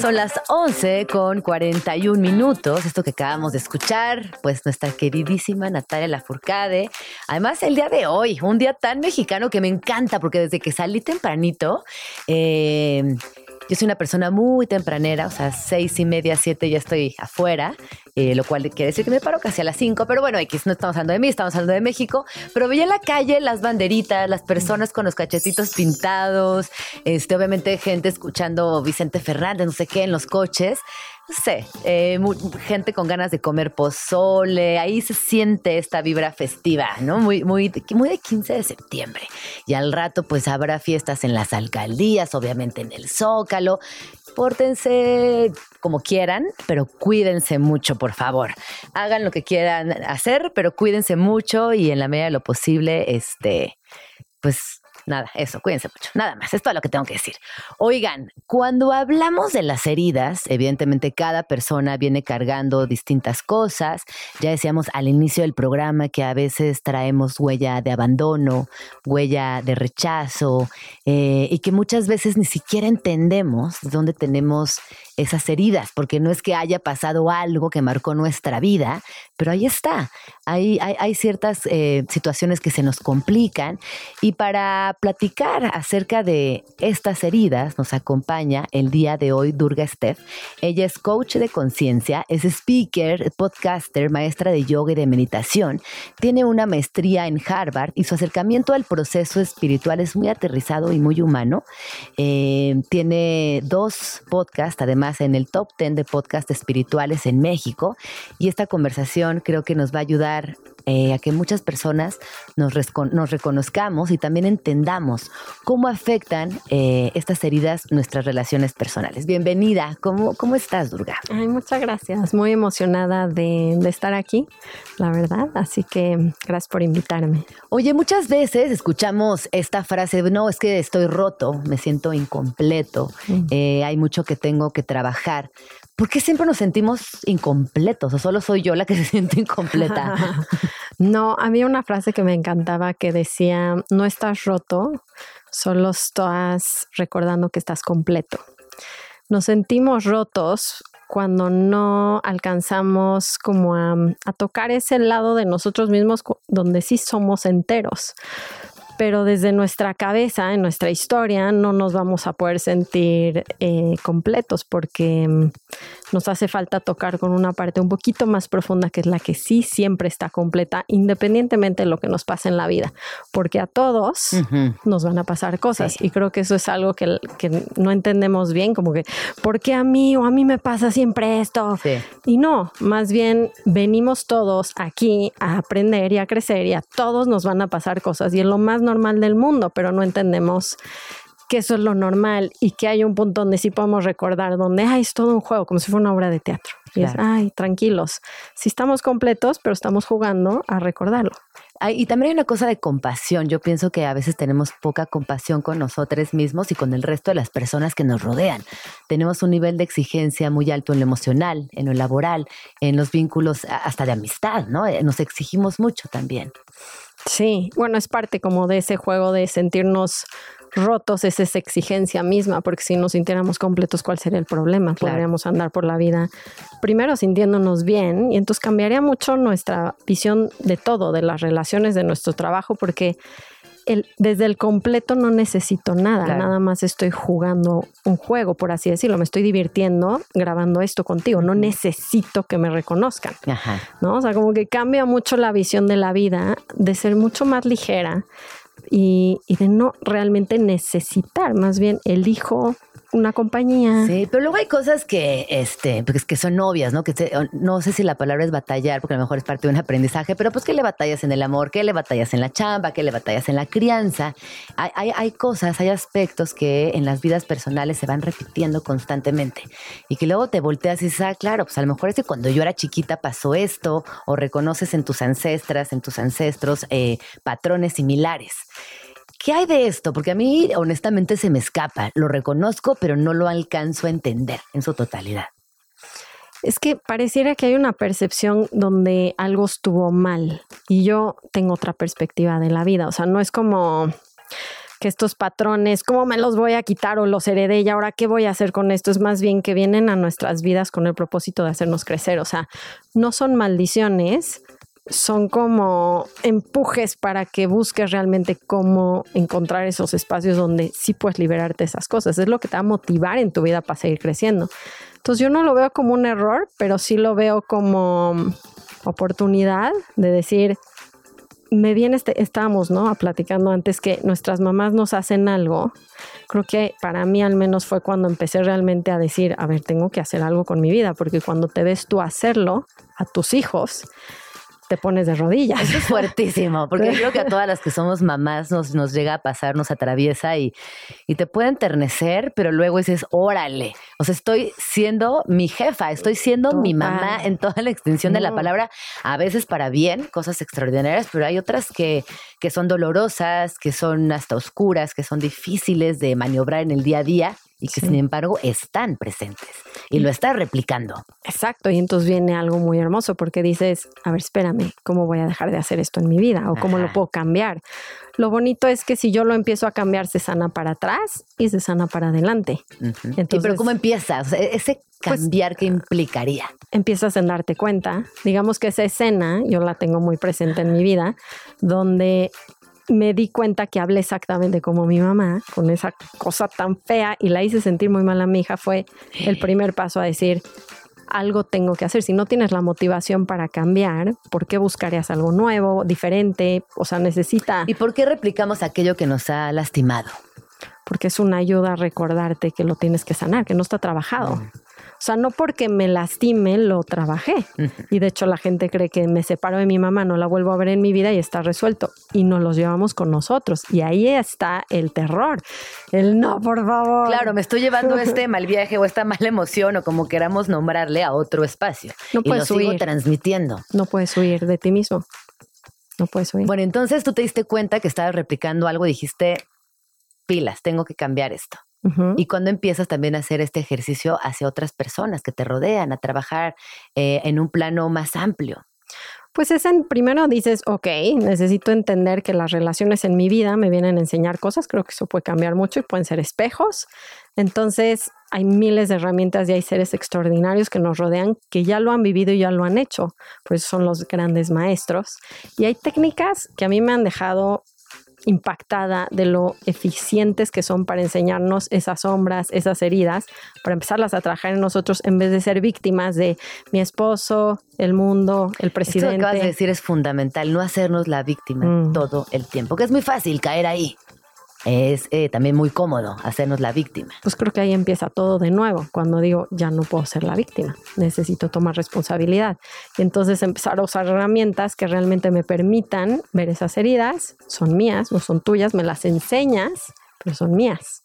Son las 11 con 41 minutos. Esto que acabamos de escuchar, pues nuestra queridísima Natalia Lafourcade. Además, el día de hoy, un día tan mexicano que me encanta, porque desde que salí tempranito, eh, yo soy una persona muy tempranera, o sea, seis y media, siete ya estoy afuera, eh, lo cual quiere decir que me paro casi a las cinco, pero bueno, X, no estamos hablando de mí, estamos hablando de México, pero veía en la calle las banderitas, las personas con los cachetitos pintados, este, obviamente gente escuchando Vicente Fernández, no sé qué, en los coches, sé, eh, gente con ganas de comer pozole, ahí se siente esta vibra festiva, ¿no? Muy, muy, muy de 15 de septiembre. Y al rato pues habrá fiestas en las alcaldías, obviamente en el Zócalo. Pórtense como quieran, pero cuídense mucho, por favor. Hagan lo que quieran hacer, pero cuídense mucho y en la medida de lo posible, este, pues Nada, eso, cuídense mucho. Nada más, es todo lo que tengo que decir. Oigan, cuando hablamos de las heridas, evidentemente cada persona viene cargando distintas cosas. Ya decíamos al inicio del programa que a veces traemos huella de abandono, huella de rechazo, eh, y que muchas veces ni siquiera entendemos dónde tenemos esas heridas, porque no es que haya pasado algo que marcó nuestra vida, pero ahí está. Hay, hay, ciertas eh, situaciones que se nos complican y para platicar acerca de estas heridas nos acompaña el día de hoy Durga Steph. Ella es coach de conciencia, es speaker, podcaster, maestra de yoga y de meditación, tiene una maestría en Harvard y su acercamiento al proceso espiritual es muy aterrizado y muy humano. Eh, tiene dos podcasts, además en el top 10 de podcasts espirituales en México y esta conversación creo que nos va a ayudar lugar eh, a que muchas personas nos, nos, reconozcamos y también entendamos cómo afectan eh, estas heridas nuestras relaciones personales. Bienvenida, ¿cómo, cómo estás, Durga? Ay, muchas gracias, muy emocionada de, de estar aquí, la verdad, así que gracias por invitarme. Oye, muchas veces escuchamos esta frase, no, es que estoy roto, me siento incompleto, mm. eh, hay mucho que tengo que trabajar. ¿Por qué siempre nos sentimos incompletos? ¿O solo soy yo la que se siente incompleta? no, había una frase que me encantaba que decía, no estás roto, solo estás recordando que estás completo. Nos sentimos rotos cuando no alcanzamos como a, tocar ese lado de nosotros mismos donde sí somos enteros pero desde nuestra cabeza, en nuestra historia, no nos vamos a poder sentir eh, completos porque nos hace falta tocar con una parte un poquito más profunda que es la que sí siempre está completa, independientemente de lo que nos pase en la vida, porque a todos nos van a pasar cosas. Y creo que eso es algo que, no entendemos bien, como que, ¿por qué a mí o a mí me pasa siempre esto? Y no, más bien venimos todos aquí a aprender y a crecer y a todos nos van a pasar cosas y es lo más normal normal del mundo, pero no entendemos que eso es lo normal y que hay un punto donde sí podemos recordar, donde ay, es todo un juego, como si fuera una obra de teatro. Y es, ay, tranquilos, si estamos completos, pero estamos jugando a recordarlo. y también hay una cosa de compasión. Yo pienso que a veces tenemos poca compasión con nosotros mismos y con el resto de las personas que nos rodean. Tenemos un nivel de exigencia muy alto en lo emocional, en lo laboral, en los vínculos hasta de amistad, ¿no? Eh, nos exigimos mucho también. Sí, bueno, es parte como de ese juego de sentirnos rotos, es esa exigencia misma, porque si nos sintiéramos completos, ¿cuál sería el problema? Podríamos andar por la vida primero sintiéndonos bien y entonces cambiaría mucho nuestra visión de todo, de las relaciones, de nuestro trabajo, porque el, desde el completo no necesito nada, nada más estoy jugando un juego, por así decirlo, me estoy divirtiendo grabando esto contigo, no necesito que me reconozcan, ¿no? O sea, como que cambia mucho la visión de la vida, de ser mucho más ligera y, y de no realmente necesitar, más bien elijo una compañía. Sí, pero luego hay cosas que, este, pues que son obvias, ¿no? Que no sé si la palabra es batallar, porque a lo mejor es parte de un aprendizaje, pero pues que le batallas en el amor, que le batallas en la chamba, que le batallas en la crianza. Hay, hay, hay cosas, hay aspectos que en las vidas personales se van repitiendo constantemente y que luego te volteas y dices, ah, claro, pues a lo mejor es que cuando yo era chiquita pasó esto, o reconoces en tus ancestras, en tus ancestros, eh, patrones similares. ¿Qué hay de esto? Porque a mí honestamente se me escapa, lo reconozco, pero no lo alcanzo a entender en su totalidad. Es que pareciera que hay una percepción donde algo estuvo mal y yo tengo otra perspectiva de la vida, o sea, no es como que estos patrones, ¿cómo me los voy a quitar o los heredé y ahora qué voy a hacer con esto? Es más bien que vienen a nuestras vidas con el propósito de hacernos crecer, o sea, no son maldiciones, son como empujes para que busques realmente cómo encontrar esos espacios donde sí puedes liberarte esas cosas. Es lo que te va a motivar en tu vida para seguir creciendo. Entonces yo no lo veo como un error, pero sí lo veo como oportunidad de decir, me viene, este, estábamos, ¿no? platicando antes que nuestras mamás nos hacen algo. Creo que para mí al menos fue cuando empecé realmente a decir, a ver, tengo que hacer algo con mi vida, porque cuando te ves tú hacerlo a tus hijos, te pones de rodillas. Eso es fuertísimo, porque creo que a todas las que somos mamás nos, nos llega a pasar, nos atraviesa y, y te puede enternecer, pero luego dices, órale, o sea, estoy siendo mi jefa, estoy siendo mi mamá en toda la extensión de la palabra, a veces para bien, cosas extraordinarias, pero hay otras que, que son dolorosas, que son hasta oscuras, que son difíciles de maniobrar en el día a día y que sin embargo están presentes y lo estás replicando. Exacto, y entonces viene algo muy hermoso porque dices, a ver, espérame, ¿cómo voy a dejar de hacer esto en mi vida? ¿O cómo lo puedo cambiar? Lo bonito es que si yo lo empiezo a cambiar, se sana para atrás y se sana para adelante. Y pero ¿cómo empiezas? O sea, ese Pues- cambiar que implicaría. empiezas en darte cuenta. Digamos que esa escena yo la tengo muy presente en mi vida, donde me di cuenta que hablé exactamente como mi mamá, con esa cosa tan fea y la hice sentir muy mal a mi hija, fue el primer paso a decir, algo tengo que hacer. Si no tienes la motivación para cambiar, ¿por qué buscarías algo nuevo, diferente? O sea, necesita, ¿Y por qué replicamos aquello que nos ha lastimado? porque es una ayuda a recordarte que lo tienes que sanar, que no está trabajado. Sea, no porque me lastime, lo trabajé. Y de hecho la gente cree que me separo de mi mamá, no la vuelvo a ver en mi vida y está resuelto. Y nos los llevamos con nosotros. Y ahí está el terror. El no, por favor. Claro, me estoy llevando este mal viaje o esta mala emoción o como queramos nombrarle a otro espacio. No y lo puedes sigo transmitiendo. No puedes huir de ti mismo. No puedes huir. Bueno, entonces tú te diste cuenta que estabas replicando algo y dijiste, pilas, tengo que cambiar esto. Y cuando empiezas también a hacer este ejercicio hacia otras personas que te rodean, a trabajar eh, en un plano más amplio. Pues es en, primero dices, ok, necesito entender que las relaciones en mi vida me vienen a enseñar cosas, creo que eso puede cambiar mucho y pueden ser espejos. Entonces hay miles de herramientas y hay seres extraordinarios que nos rodean que ya lo han vivido y ya lo han hecho, pues son los grandes maestros. Y hay técnicas que a mí me han dejado impactada de lo eficientes que son para enseñarnos esas sombras, esas heridas, para empezarlas a trabajar en nosotros en vez de ser víctimas de mi esposo, el mundo, el Esto que presidente. acabas de decir es fundamental, no hacernos la víctima Mm. todo el tiempo, que es muy fácil caer ahí. Es eh, también muy cómodo hacernos la víctima. pues creo que ahí empieza todo de nuevo, cuando digo, ya no puedo ser la víctima, necesito tomar responsabilidad. Y entonces empezar a usar herramientas que realmente me permitan ver esas heridas, son mías, no son tuyas, me las enseñas, pero son mías.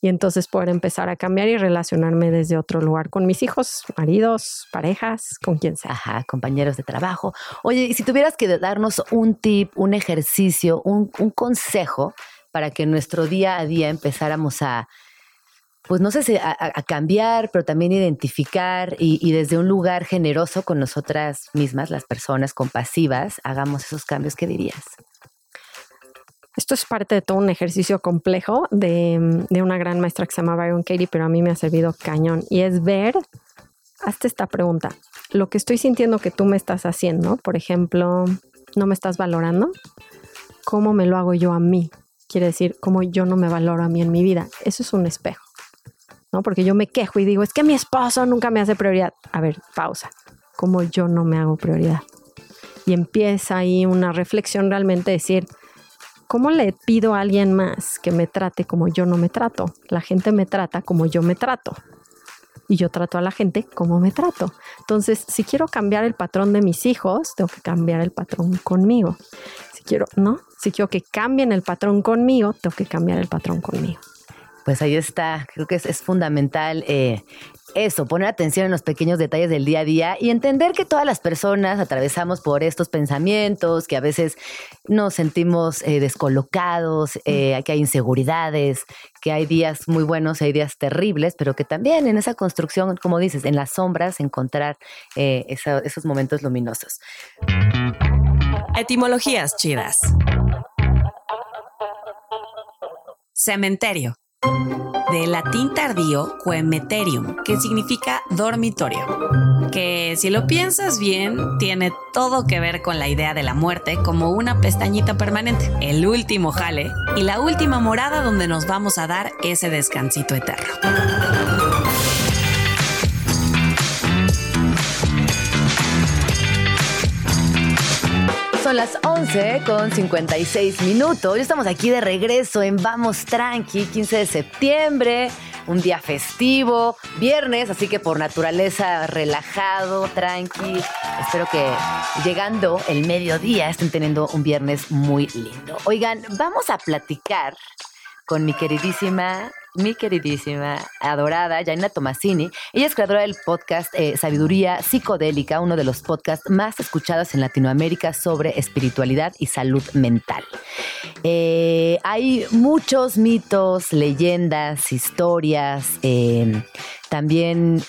Y entonces poder empezar a cambiar y relacionarme desde otro lugar con mis hijos, maridos, parejas, con quien sea. Ajá, compañeros de trabajo. Oye, y si tuvieras que darnos un tip, un ejercicio, un, un consejo para que nuestro día a día empezáramos a, pues no sé si a, cambiar, pero también identificar y, desde un lugar generoso con nosotras mismas, las personas compasivas, hagamos esos cambios, ¿qué dirías? Esto es parte de todo un ejercicio complejo de, de una gran maestra que se llama Byron Katie, pero a mí me ha servido cañón. Y es ver, hazte esta pregunta. Lo que estoy sintiendo que tú me estás haciendo, por ejemplo, no me estás valorando, ¿cómo me lo hago yo a mí? Quiere decir, cómo yo no me valoro a mí en mi vida. Eso es un espejo, ¿no? Porque yo me quejo y digo, es que mi esposo nunca me hace prioridad. A ver, pausa. ¿Cómo yo no me hago prioridad? Y empieza ahí una reflexión realmente decir, ¿Cómo le pido a alguien más que me trate como yo no me trato? La gente me trata como yo me trato. Y yo trato a la gente como me trato. Entonces, si quiero cambiar el patrón de mis hijos, tengo que cambiar el patrón conmigo. Si quiero, ¿no? Si quiero que cambien el patrón conmigo, tengo que cambiar el patrón conmigo. Pues ahí está, creo que es, es fundamental eh, eso, poner atención en los pequeños detalles del día a día y entender que todas las personas atravesamos por estos pensamientos, que a veces nos sentimos eh, descolocados, eh, que hay inseguridades, que hay días muy buenos, hay días terribles, pero que también en esa construcción, como dices, en las sombras, encontrar eh, esa- esos momentos luminosos. Etimologías chidas. Cementerio. Del latín tardío quemeterium, que significa dormitorio. Que si lo piensas bien, tiene todo que ver con la idea de la muerte como una pestañita permanente, el último jale y la última morada donde nos vamos a dar ese descansito eterno. Son las 11 con 56 minutos. Ya estamos aquí de regreso en Vamos Tranqui, 15 de septiembre, un día festivo, viernes, así que por naturaleza relajado, tranqui. Espero que llegando el mediodía estén teniendo un viernes muy lindo. Oigan, vamos a platicar con mi queridísima mi queridísima, adorada Janina Tomasini. Ella es creadora del podcast eh, Sabiduría Psicodélica, uno de los podcasts más escuchados en Latinoamérica sobre espiritualidad y salud mental. Eh, hay muchos mitos, leyendas, historias, eh, también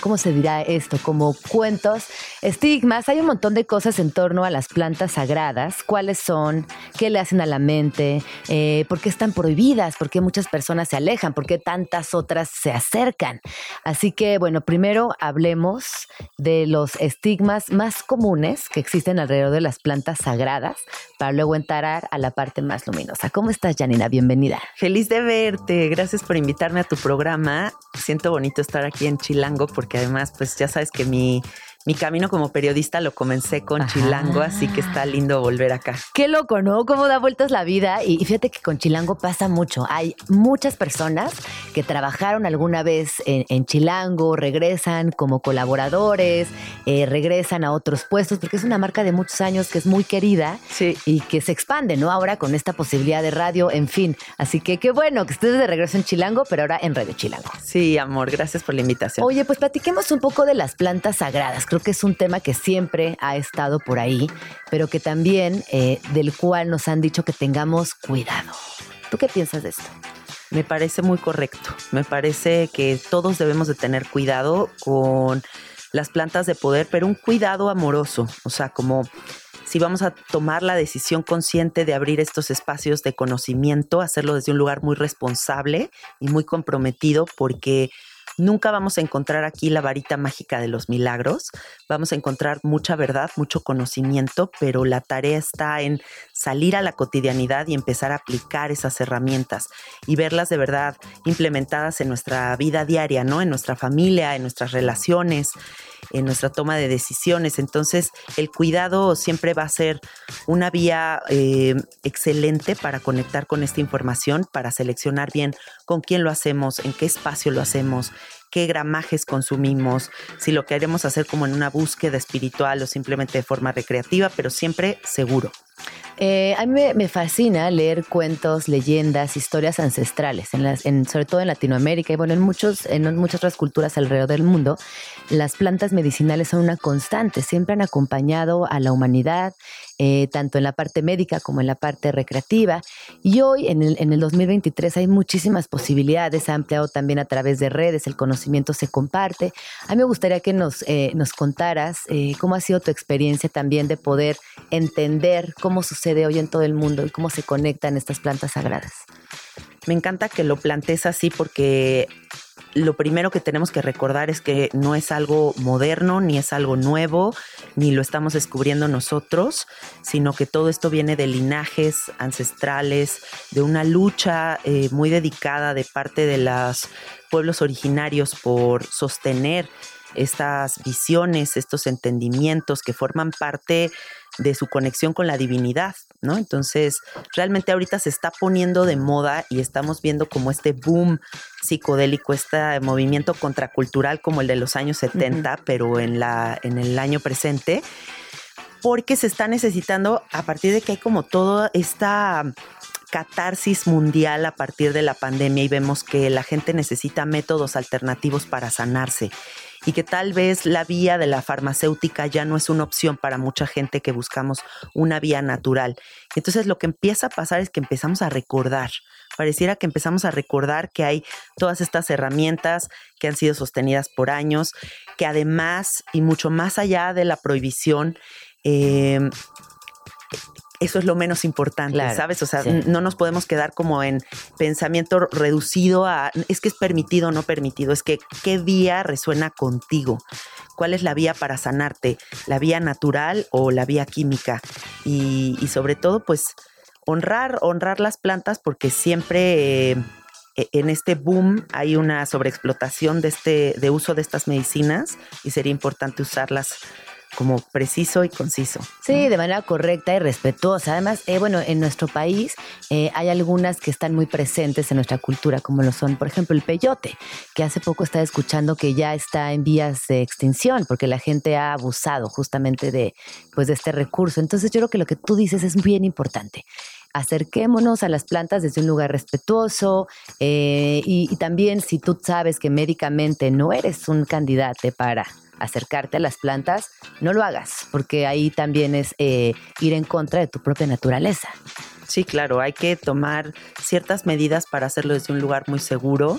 ¿cómo, se dirá esto? Como cuentos, estigmas. Hay un montón de cosas en torno a las plantas sagradas. ¿Cuáles son? ¿Qué le hacen a la mente? Eh, ¿Por qué están prohibidas? ¿Por qué muchas personas se alejan? ¿Por qué tantas otras se acercan? Así que, bueno, primero hablemos de los estigmas más comunes que existen alrededor de las plantas sagradas para luego entrar a la parte más luminosa. ¿Cómo estás, Janina? Bienvenida. Feliz de verte. Gracias por invitarme a tu programa. Siento bonito estar aquí en Chilango porque además, pues ya sabes que mi mi camino como periodista lo comencé con Chilango, así que está lindo volver acá. Qué loco, ¿no? Cómo da vueltas la vida. Y fíjate que con Chilango pasa mucho. Hay muchas personas que trabajaron alguna vez en, Chilango, regresan como colaboradores, eh, regresan a otros puestos, porque es una marca de muchos años que es muy querida sí. y que se expande, ¿no? Ahora con esta posibilidad de radio, en fin. Así que qué bueno que estés de regreso en Chilango, pero ahora en Radio Chilango. Sí, amor, gracias por la invitación. Oye, pues platiquemos un poco de las plantas sagradas creo que es un tema que siempre ha estado por ahí, pero que también eh, del cual nos han dicho que tengamos cuidado. ¿Tú qué piensas de esto? Me parece muy correcto. Me parece que todos debemos de tener cuidado con las plantas de poder, pero un cuidado amoroso, o sea, como si vamos a tomar la decisión consciente de abrir estos espacios de conocimiento, hacerlo desde un lugar muy responsable y muy comprometido, porque Nunca vamos a encontrar aquí la varita mágica de los milagros. Vamos a encontrar mucha verdad, mucho conocimiento, pero la tarea está en salir a la cotidianidad y empezar a aplicar esas herramientas y verlas de verdad implementadas en nuestra vida diaria, ¿no? En nuestra familia, en nuestras relaciones en nuestra toma de decisiones. Entonces, el cuidado siempre va a ser una vía eh, excelente para conectar con esta información, para seleccionar bien con quién lo hacemos, en qué espacio lo hacemos, qué gramajes consumimos, si lo queremos hacer como en una búsqueda espiritual o simplemente de forma recreativa, pero siempre seguro. Eh, a mí me, fascina leer cuentos, leyendas, historias ancestrales, en las, en, sobre todo en Latinoamérica y bueno, en, muchos, en muchas otras culturas alrededor del mundo. Las plantas medicinales son una constante, siempre han acompañado a la humanidad eh, tanto en la parte médica como en la parte recreativa. Y hoy, en el, en el 2023, hay muchísimas posibilidades, ha ampliado también a través de redes, el conocimiento se comparte. A mí me gustaría que nos, eh, nos contaras eh, cómo ha sido tu experiencia también de poder entender cómo sucede hoy en todo el mundo y cómo se conectan estas plantas sagradas. Me encanta que lo plantees así porque lo primero que tenemos que recordar es que no es algo moderno, ni es algo nuevo, ni lo estamos descubriendo nosotros, sino que todo esto viene de linajes ancestrales, de una lucha eh, muy dedicada de parte de los pueblos originarios por sostener estas visiones, estos entendimientos que forman parte de su conexión con la divinidad, ¿no? Entonces, realmente ahorita se está poniendo de moda y estamos viendo como este boom psicodélico, este movimiento contracultural como el de los años 70, pero en, la, en el año presente, porque se está necesitando, a partir de que hay como toda esta catarsis mundial a partir de la pandemia y vemos que la gente necesita métodos alternativos para sanarse y que tal vez la vía de la farmacéutica ya no es una opción para mucha gente que buscamos una vía natural. Entonces lo que empieza a pasar es que empezamos a recordar, pareciera que empezamos a recordar que hay todas estas herramientas que han sido sostenidas por años, que además y mucho más allá de la prohibición, eh, eso es lo menos importante, ¿sabes? O sea, no nos podemos quedar como en pensamiento reducido a, es que es permitido o no permitido, es que qué vía resuena contigo, cuál es la vía para sanarte, la vía natural o la vía química. Y, sobre todo, pues, honrar, honrar las plantas porque siempre... Eh, e, en este boom hay una sobreexplotación de este de uso de estas medicinas y sería importante usarlas como preciso y conciso. Sí, de manera correcta y respetuosa. Además, eh, bueno, en nuestro país eh, hay algunas que están muy presentes en nuestra cultura, como lo son, por ejemplo, el peyote, que hace poco estaba escuchando que ya está en vías de extinción, porque la gente ha abusado justamente de, pues, de este recurso. Entonces, yo creo que lo que tú dices es bien importante acerquémonos a las plantas desde un lugar respetuoso eh, y, y también si tú sabes que médicamente no eres un candidato para acercarte a las plantas, no lo hagas, porque ahí también es eh, ir en contra de tu propia naturaleza. Sí, claro, hay que tomar ciertas medidas para hacerlo desde un lugar muy seguro.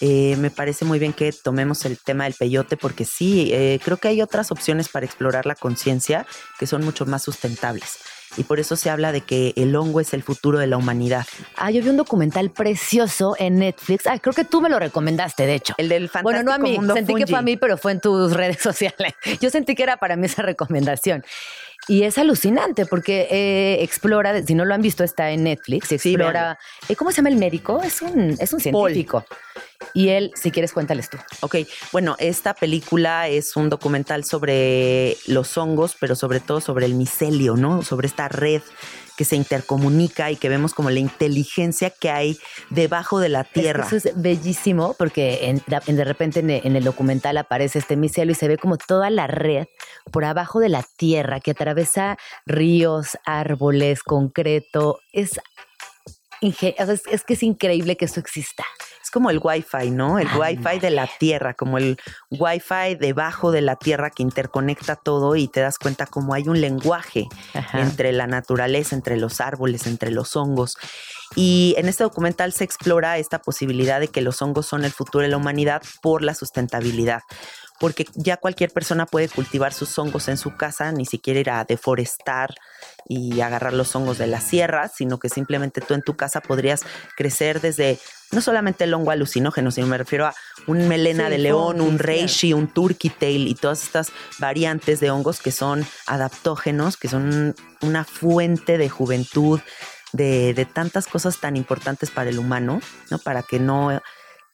Eh, me parece muy bien que tomemos el tema del peyote porque sí, eh, creo que hay otras opciones para explorar la conciencia que son mucho más sustentables y por eso se habla de que el hongo es el futuro de la humanidad. Ah, yo vi un documental precioso en Netflix. Ah, creo que tú me lo recomendaste, de hecho. El del fantástico Bueno, no a mí, mundo sentí que fue a mí, pero fue en tus redes sociales. Yo sentí que era para mí esa recomendación. Y es alucinante porque eh, explora, si no lo han visto, está en Netflix, y Sí, explora, eh, ¿cómo se llama el médico? Es un, es un Paul. Y él, si quieres, cuéntales tú. Ok, bueno, esta película es un documental sobre los hongos, pero sobre todo sobre el micelio, ¿no? Sobre esta red que se intercomunica y que vemos como la inteligencia que hay debajo de la tierra. Eso es bellísimo porque en- en- de repente en, en el documental aparece este micelio y se ve como toda la red por abajo de la tierra que atraviesa ríos, árboles, concreto. Es, es, es que es increíble que eso exista. Es como el Wi-Fi, ¿no? El. Wi-Fi de la tierra, como el Wi-Fi debajo de la tierra que interconecta todo y te das cuenta como hay un lenguaje Ajá. entre la naturaleza, entre los árboles, entre los hongos. Y en este documental se explora esta posibilidad de que los hongos son el futuro de la humanidad por la sustentabilidad. Porque ya cualquier persona puede cultivar sus hongos en su casa, ni siquiera ir a deforestar y agarrar los hongos de la sierra, sino que simplemente tú en tu casa podrías crecer desde no solamente el hongo alucinógeno, sino me refiero a un melena Sí, de león, un reishi, un turkey tail y todas estas variantes de hongos que son adaptógenos, que son una fuente de juventud, de, de tantas cosas tan importantes para el humano, ¿no? Para que no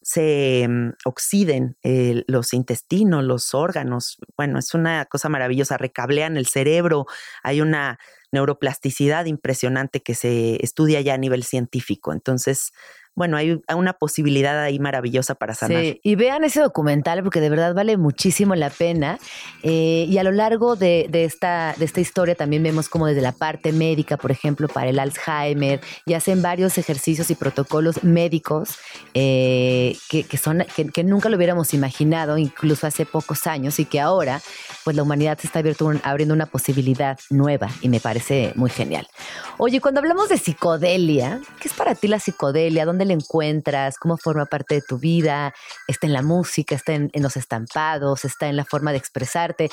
se mm, oxiden eh, los intestinos, los órganos. Bueno, es una cosa maravillosa, recablean el cerebro, hay una neuroplasticidad impresionante que se estudia ya a nivel científico. Entonces, bueno, hay una posibilidad ahí maravillosa para sanar. Sí, y vean ese documental porque de verdad vale muchísimo la pena. Eh, y a lo largo de, esta, historia también vemos como desde la parte médica, por ejemplo, para el Alzheimer, y hacen varios ejercicios y protocolos médicos eh, que, son, que, nunca lo hubiéramos imaginado, incluso hace pocos años, y que ahora pues la humanidad se está un- abriendo una posibilidad nueva y me parece muy genial. Oye, cuando hablamos de psicodelia, ¿qué es para ti la psicodelia? ¿Dónde la encuentras? ¿Cómo forma parte de tu vida? ¿Está en la música? ¿Está en los estampados? ¿Está en la forma de expresarte?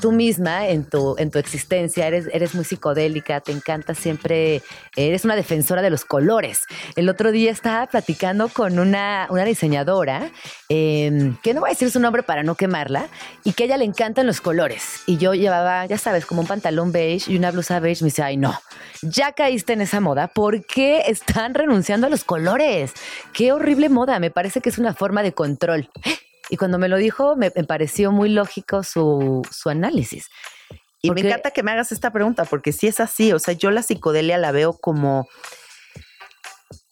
Tú misma, en tu, en tu existencia, eres, eres muy psicodélica, te encanta siempre, eres una defensora de los colores. El otro día estaba platicando con una, una diseñadora, eh, que no voy a decir su nombre para no quemarla, y que a ella le encantan los colores. Y yo llevaba, ya sabes, como un pantalón beige y una blusa beige. Me dice, ay, no, ya caíste en esa moda. ¿Por qué están renunciando a los colores? Qué horrible moda. Me parece que es una forma de control. Y cuando me lo dijo, me, me pareció muy lógico su, su análisis. Y Porque- me encanta que me hagas esta pregunta, porque si es así, o sea, yo la psicodelia la veo como...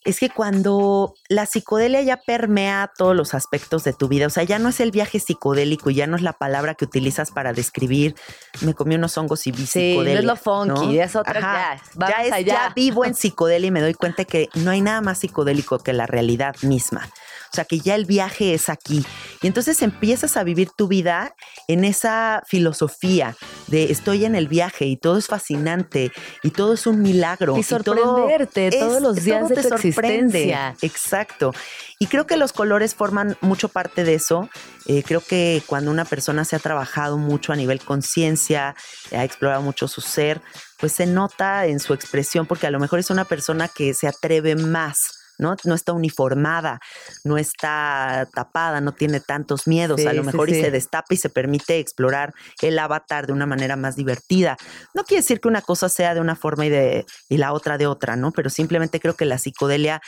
Es que cuando la psicodelia ya permea todos los aspectos de tu vida, o sea, ya no es el viaje psicodélico, ya no es la palabra que utilizas para describir, me comí unos hongos y vi Sí, no es psicodelia. lo funky, ¿no? es otra, Ajá, ya, ya es, allá. ya vivo en psicodelia y me doy cuenta que no hay nada más psicodélico que la realidad misma. O sea, que ya el viaje es aquí. Y entonces empiezas a vivir tu vida en esa filosofía de estoy en el viaje y todo es fascinante y todo es un milagro. Y todo sorprenderte es- todos los días todo de te tu sorprende. existencia. Exacto. Y creo que los colores forman mucho parte de eso. Eh, creo que cuando una persona se ha trabajado mucho a nivel conciencia, ha explorado mucho su ser, pues se nota en su expresión, porque a lo mejor es una persona que se atreve más. ¿No? No está uniformada, no está tapada, no tiene tantos miedos, Sí, a lo sí, mejor y se destapa y se permite explorar el avatar de una manera más divertida. No quiere decir que una cosa sea de una forma y, de, y la otra de otra, ¿no? Pero simplemente creo que la psicodelia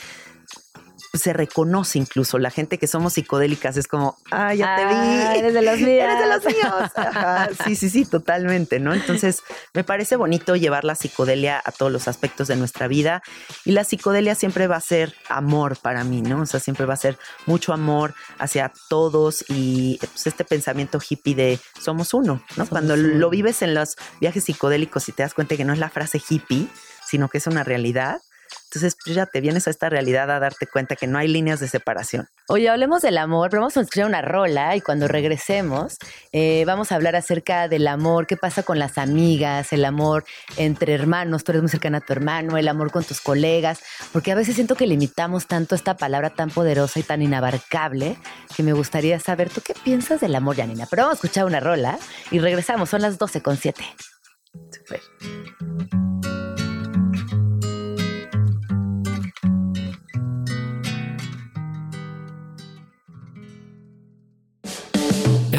se reconoce incluso. La gente que somos psicodélicas es como, ah, ya te Ah, vi. eres de los míos. Eres de los míos. Ajá, Sí, sí, sí, totalmente, ¿no? Entonces, me parece bonito llevar la psicodelia a todos los aspectos de nuestra vida y la psicodelia siempre va a ser amor para mí, ¿no? O sea, siempre va a ser mucho amor hacia todos y pues, este pensamiento hippie de somos uno, ¿no? Somos Cuando uno. lo vives en los viajes psicodélicos y te das cuenta que no es la frase hippie, sino que es una realidad, Entonces, pues ya te vienes a esta realidad a darte cuenta que no hay líneas de separación. Oye, hablemos del amor, pero vamos a escuchar una rola y cuando regresemos eh, vamos a hablar acerca del amor, qué pasa con las amigas, el amor entre hermanos, tú eres muy cercana a tu hermano, el amor con tus colegas, porque a veces siento que limitamos tanto esta palabra tan poderosa y tan inabarcable que me gustaría saber, ¿tú qué piensas del amor, Janina? Pero vamos a escuchar una rola y regresamos, son las 12 con 7. Super.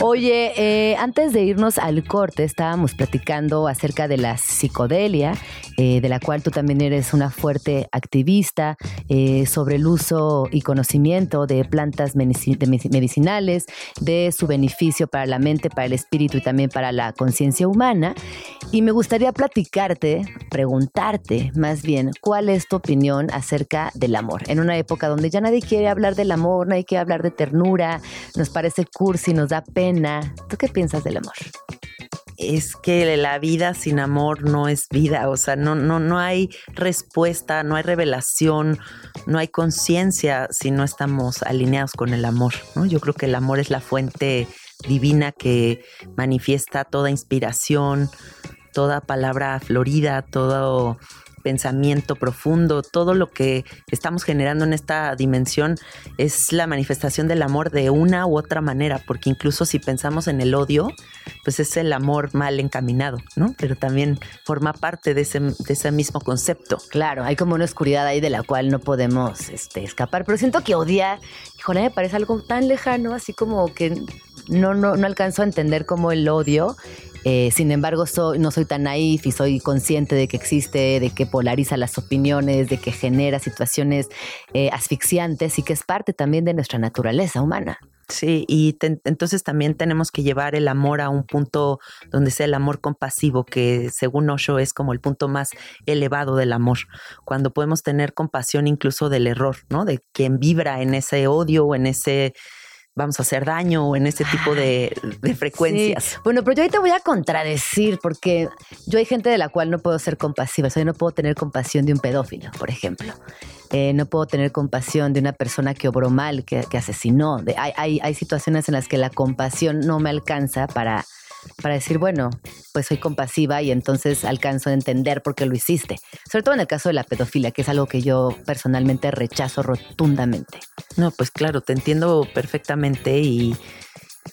Oye, eh, antes de irnos al corte, estábamos platicando acerca de la psicodelia, eh, de la cual tú también eres una fuerte activista, eh, sobre el uso y conocimiento de plantas medicinales, de su beneficio para la mente, para el espíritu y también para la conciencia humana. Y me gustaría platicarte, preguntarte más bien, ¿cuál es tu opinión acerca del amor? En una época donde ya nadie quiere hablar del amor, nadie quiere hablar de ternura, nos parece cursi, nos da pena ¿Tú qué piensas del amor? es que la vida sin amor no es vida, o sea, no, no, no hay respuesta, no hay revelación, no hay conciencia si no estamos alineados con el amor. Yo creo que el amor es la fuente divina que manifiesta toda inspiración, toda palabra florida, todo pensamiento profundo, todo lo que estamos generando en esta dimensión es la manifestación del amor de una u otra manera, porque incluso si pensamos en el odio, pues es el amor mal encaminado, ¿no? Pero también forma parte de ese, de ese mismo concepto. Claro, hay como una oscuridad ahí de la cual no podemos este, escapar, pero siento que odiar, híjole, me parece algo tan lejano, así como que no, no, no alcanzo a entender cómo el odio eh, sin embargo, no soy tan naif y soy consciente de que existe, de que polariza las opiniones, de que genera situaciones eh, asfixiantes y que es parte también de nuestra naturaleza humana. Sí, y entonces también tenemos que llevar el amor a un punto donde sea el amor compasivo, que según Osho es como el punto más elevado del amor, cuando podemos tener compasión incluso del error, ¿no? De quien vibra en ese odio o en ese vamos a hacer daño o en ese tipo de, frecuencias. Bueno, pero yo ahí te voy a contradecir porque yo hay gente de la cual no puedo ser compasiva. O sea, yo no puedo tener compasión de un pedófilo, por ejemplo. Eh, no puedo tener compasión de una persona que obró mal, que, asesinó. hay, hay, hay situaciones en las que la compasión no me alcanza para para decir, bueno, pues soy compasiva y entonces alcanzo a entender por qué lo hiciste. Sobre todo en el caso de la pedofilia, que es algo que yo personalmente rechazo rotundamente. No, pues claro, te entiendo perfectamente y,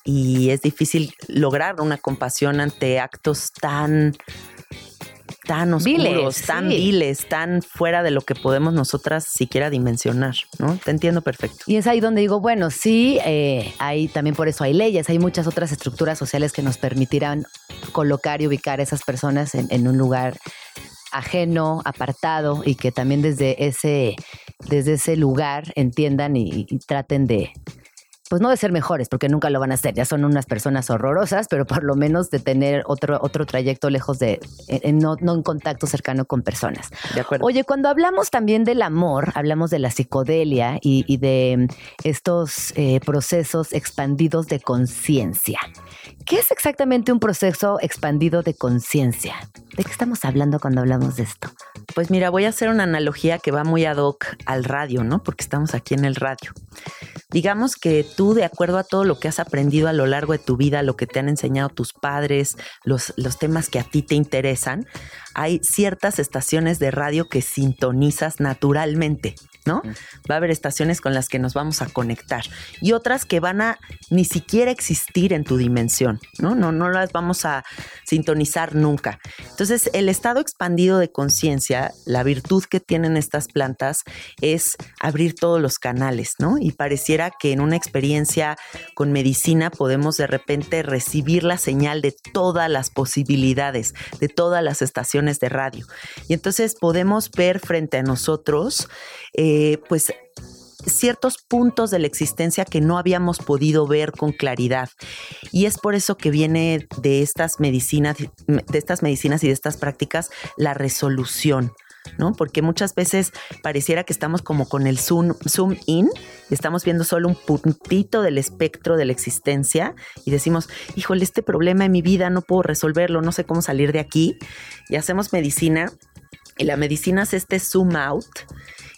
y es difícil lograr una compasión ante actos tan tan oscuros, tan viles, tan fuera de lo que podemos nosotras siquiera dimensionar, ¿no? Te entiendo perfecto. Y es ahí donde digo, bueno, sí, eh, hay también por eso hay leyes, hay muchas otras estructuras sociales que nos permitirán colocar y ubicar a esas personas en, un lugar ajeno, apartado y que también desde ese, desde ese lugar entiendan y traten de, pues no de ser mejores, porque nunca lo van a hacer, ya son unas personas horrorosas, pero por lo menos de tener otro, otro trayecto lejos de, no, en contacto cercano con personas. De acuerdo. Oye, cuando hablamos también del amor, hablamos de la psicodelia y, de estos eh, procesos expandidos de conciencia. ¿Qué es exactamente un proceso expandido de conciencia? ¿De qué estamos hablando cuando hablamos de esto? Pues mira, voy a hacer una analogía que va muy ad hoc al radio, ¿no? Porque estamos aquí en el radio. Digamos que tú, de acuerdo a todo lo que has aprendido a lo largo de tu vida, lo que te han enseñado tus padres, los, los temas que a ti te interesan, hay ciertas estaciones de radio que sintonizas naturalmente. ¿No? Va a haber estaciones con las que nos vamos a conectar y otras que van a ni siquiera existir en tu dimensión, ¿no? No, no las vamos a sintonizar nunca. Entonces, el estado expandido de conciencia, la virtud que tienen estas plantas es abrir todos los canales, ¿no? Y pareciera que en una experiencia con medicina podemos de repente recibir la señal de todas las posibilidades, de todas las estaciones de radio. Y entonces podemos ver frente a nosotros eh, pues ciertos puntos de la existencia que no habíamos podido ver con claridad. Y es por eso que viene de estas medicinas, de estas medicinas y de estas prácticas la resolución. ¿no? Porque muchas veces pareciera que estamos como con el zoom, zoom in y estamos viendo solo un puntito del espectro de la existencia y decimos, híjole, este problema en mi vida no puedo resolverlo, no sé cómo salir de aquí. Y hacemos medicina y la medicina es este zoom out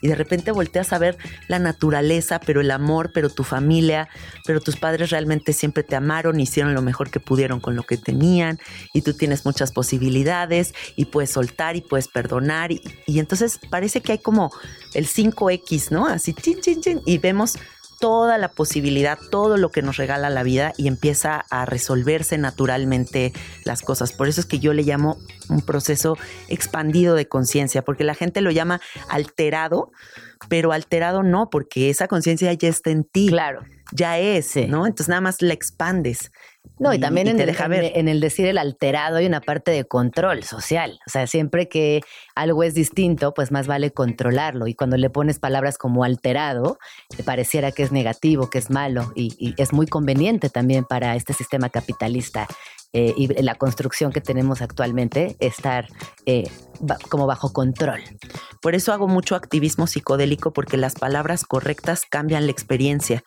y de repente volteas a ver la naturaleza, pero el amor, pero tu familia, pero tus padres realmente siempre te amaron, hicieron lo mejor que pudieron con lo que tenían y tú tienes muchas posibilidades y puedes soltar y puedes perdonar y, entonces parece que hay como el 5X, ¿no? Así, chin, chin, chin, y vemos toda la posibilidad, todo lo que nos regala la vida y empieza a resolverse naturalmente las cosas. Por eso es que yo le llamo un proceso expandido de conciencia, porque la gente lo llama alterado, pero alterado no, porque esa conciencia ya está en ti. Claro. Ya es, ¿no? Entonces nada más la expandes. No, y, también en, te el, deja en- ver. en el decir el alterado hay una parte de control social. O sea, siempre que algo es distinto, pues más vale controlarlo. Y cuando le pones palabras como alterado, te pareciera que es negativo, que es malo. Y, y es muy conveniente también para este sistema capitalista eh, y la construcción que tenemos actualmente estar eh, ba- como bajo control. Por eso hago mucho activismo psicodélico, porque las palabras correctas cambian la experiencia.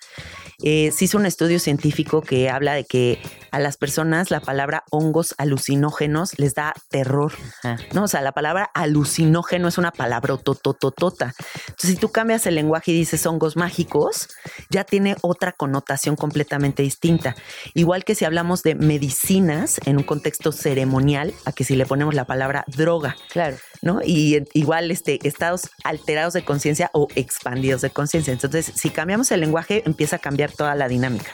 Eh, se hizo un estudio científico que habla de que a las personas la palabra hongos alucinógenos les da terror. Ajá. ¿no? O sea, la palabra alucinógeno es una palabra totototota. Entonces, si tú cambias el lenguaje y dices hongos mágicos, ya tiene otra connotación completamente distinta. Igual que si hablamos de medicinas en un contexto ceremonial, a que si le ponemos la palabra droga. Claro. ¿No? Y eh, igual este, estados alterados de conciencia o expandidos de conciencia. Entonces, si cambiamos el lenguaje, empieza a cambiar toda la dinámica.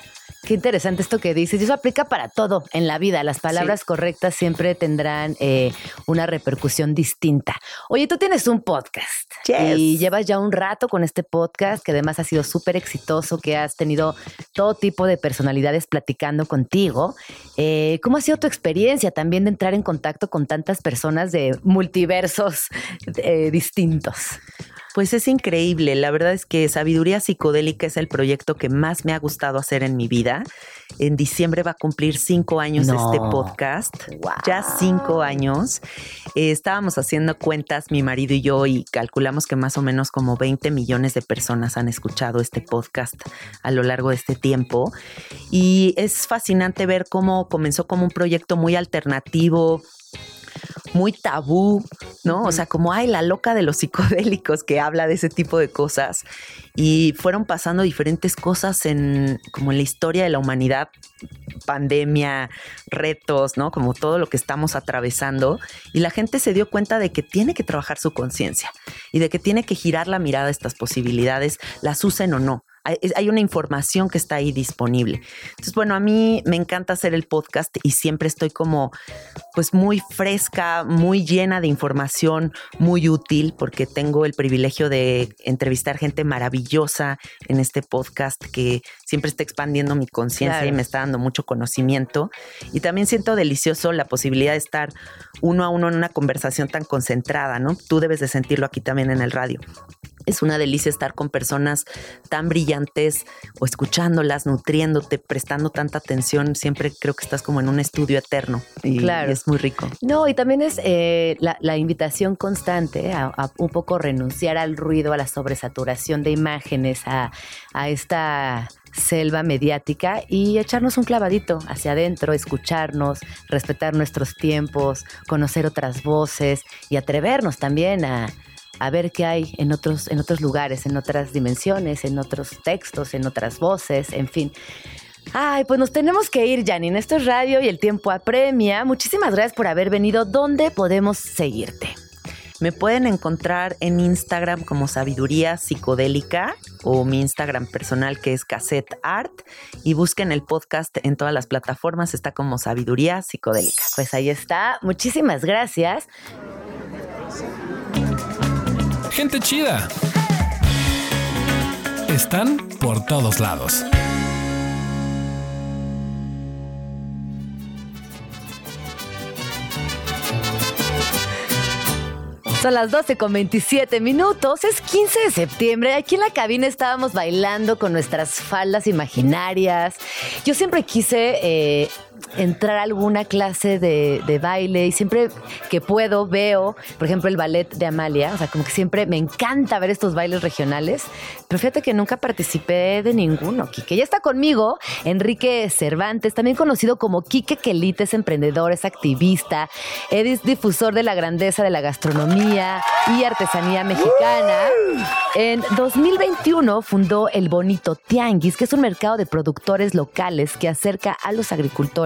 Qué interesante esto que dices. Y eso aplica para todo en la vida. Las palabras correctas siempre tendrán eh, una repercusión distinta. Oye, tú tienes un podcast Yes. y llevas ya un rato con este podcast que además ha sido súper exitoso, que has tenido todo tipo de personalidades platicando contigo. Eh, ¿Cómo ha sido tu experiencia también de entrar en contacto con tantas personas de multiversos eh, distintos? Pues es increíble. La verdad es que Sabiduría Psicodélica es el proyecto que más me ha gustado hacer en mi vida. En diciembre va a cumplir cinco años No. este podcast. Ya cinco años. Eh, estábamos haciendo cuentas, mi marido y yo, y calculamos que más o menos como 20 millones de personas han escuchado este podcast a lo largo de este tiempo. Y es fascinante ver cómo comenzó como un proyecto muy alternativo, muy tabú, ¿no? O sea, como hay la loca de los psicodélicos que habla de ese tipo de cosas y fueron pasando diferentes cosas en como en la historia de la humanidad, pandemia, retos, ¿no? Como todo lo que estamos atravesando y la gente se dio cuenta de que tiene que trabajar su conciencia y de que tiene que girar la mirada a estas posibilidades, las usen o no. Hay, una información que está ahí disponible. Entonces, bueno, a mí me encanta hacer el podcast y siempre estoy como pues muy fresca, muy llena de información, muy útil, porque tengo el privilegio de entrevistar gente maravillosa en este podcast que siempre está expandiendo mi conciencia Claro. y me está dando mucho conocimiento. Y también siento delicioso la posibilidad de estar uno a uno en una conversación tan concentrada, ¿no? Tú debes de sentirlo aquí también en el radio. Es una delicia estar con personas tan brillantes o escuchándolas, nutriéndote, prestando tanta atención. Siempre creo que estás como en un estudio eterno y, Claro. y es muy rico. No, y también es eh, la, la invitación constante a, a un poco renunciar al ruido, a la sobresaturación de imágenes, a, a esta selva mediática y echarnos un clavadito hacia adentro, escucharnos, respetar nuestros tiempos, conocer otras voces y atrevernos también a, a ver qué hay en otros, en otros lugares, en otras dimensiones, en otros textos, en otras voces, en fin. Ay, pues nos tenemos que ir, Janine. Esto es radio y el tiempo apremia. Muchísimas gracias por haber venido. ¿Dónde podemos seguirte? Me pueden encontrar en Instagram como Sabiduría Psicodélica o mi Instagram personal que es Cassette Art y busquen el podcast en todas las plataformas, está como Sabiduría Psicodélica. Pues ahí está. Muchísimas gracias. Gente chida. Están por todos lados. Son las 12 con 27 minutos. Es 15 de septiembre. Aquí en la cabina estábamos bailando con nuestras faldas imaginarias. Yo siempre quise eh, entrar a alguna clase de, de baile y siempre que puedo veo, por ejemplo, el ballet de Amalia, o sea, como que siempre me encanta ver estos bailes regionales, pero fíjate que nunca participé de ninguno, Quique. Ya está conmigo Enrique Cervantes, también conocido como Quique Quelite, es emprendedor, es activista, es difusor de la grandeza de la gastronomía y artesanía mexicana. En 2021 fundó El Bonito Tianguis, que es un mercado de productores locales que acerca a los agricultores,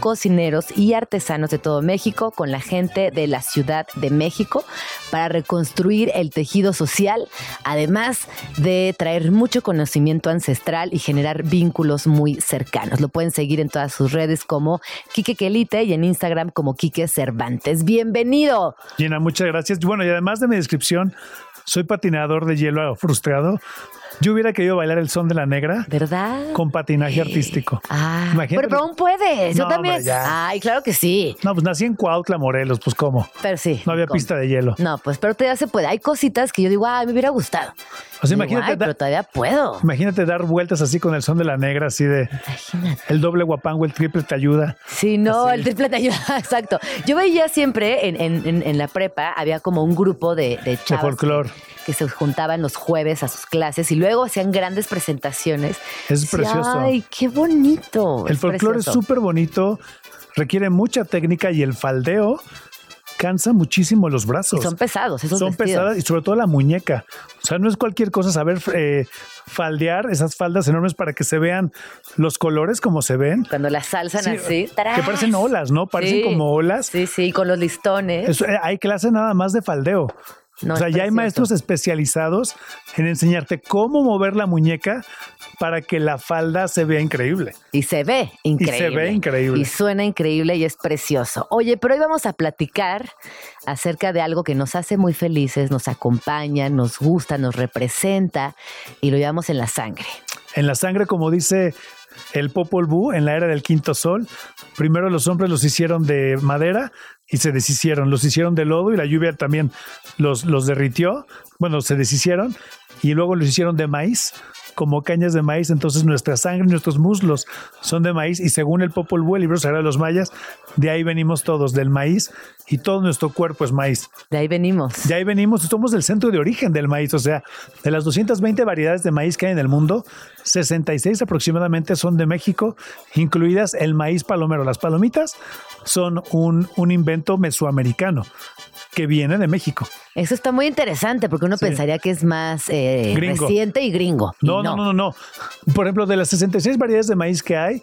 cocineros y artesanos de todo México con la gente de la Ciudad de México para reconstruir el tejido social, además de traer mucho conocimiento ancestral y generar vínculos muy cercanos. Lo pueden seguir en todas sus redes como Quique Quelite y en Instagram como Quique Cervantes. Bienvenido. Gina, muchas gracias. Bueno, y además de mi descripción, soy patinador de hielo frustrado. Yo hubiera querido bailar el son de la negra. ¿Verdad? Con patinaje artístico. Ah, Imagínate. Pero, aún puedes. Yo también. Ay, claro que sí. No, pues nací en Cuautla, Morelos, pues cómo. Pero sí. No había pista de hielo. No, pues, pero todavía se puede. Hay cositas que yo digo, ay, me hubiera gustado. O sea, imagínate. pero todavía puedo. Imagínate dar vueltas así con el son de la negra, así de. Imagínate. El doble guapango, el triple te ayuda. Sí, no, el triple te ayuda, exacto. Yo veía siempre en, en, en, la prepa, había como un grupo de, de chavos. De folclore que se juntaban los jueves a sus clases y luego hacían grandes presentaciones. Es precioso. Ay, qué bonito. El folclore es súper bonito, requiere mucha técnica y el faldeo cansa muchísimo los brazos. Y son pesados, esos Son pesadas y sobre todo la muñeca. O sea, no es cualquier cosa saber eh, faldear esas faldas enormes para que se vean los colores como se ven. Cuando las salsan así. Que parecen olas, ¿no? Parecen como olas. Sí, sí, con los listones. Eh, hay clase nada más de faldeo o sea, ya hay maestros especializados en enseñarte cómo mover la muñeca para que la falda se vea increíble. Y se ve increíble. Y se ve increíble. Y suena increíble y es precioso. Oye, pero hoy vamos a platicar acerca de algo que nos hace muy felices, nos acompaña, nos gusta, nos representa y lo llevamos en la sangre. En la sangre, como dice el Popol Vuh en la era del quinto sol. Primero los hombres los hicieron de madera y se deshicieron. Los hicieron de lodo y la lluvia también los, los derritió. Bueno, se deshicieron y luego los hicieron de maíz como cañas de maíz, entonces nuestra sangre, nuestros muslos son de maíz y según el Popol Vuh, el libro sagrado de los mayas, de ahí venimos todos, del maíz y todo nuestro cuerpo es maíz. De ahí venimos. De ahí venimos, somos del centro de origen del maíz, o sea, de las 220 variedades de maíz que hay en el mundo, 66 aproximadamente son de México, incluidas el maíz palomero. Las palomitas son un, un invento mesoamericano que viene de México. Eso está muy interesante porque uno pensaría que es más eh, reciente y gringo. No, no, no, no, Por ejemplo, de las 66 variedades de maíz que hay,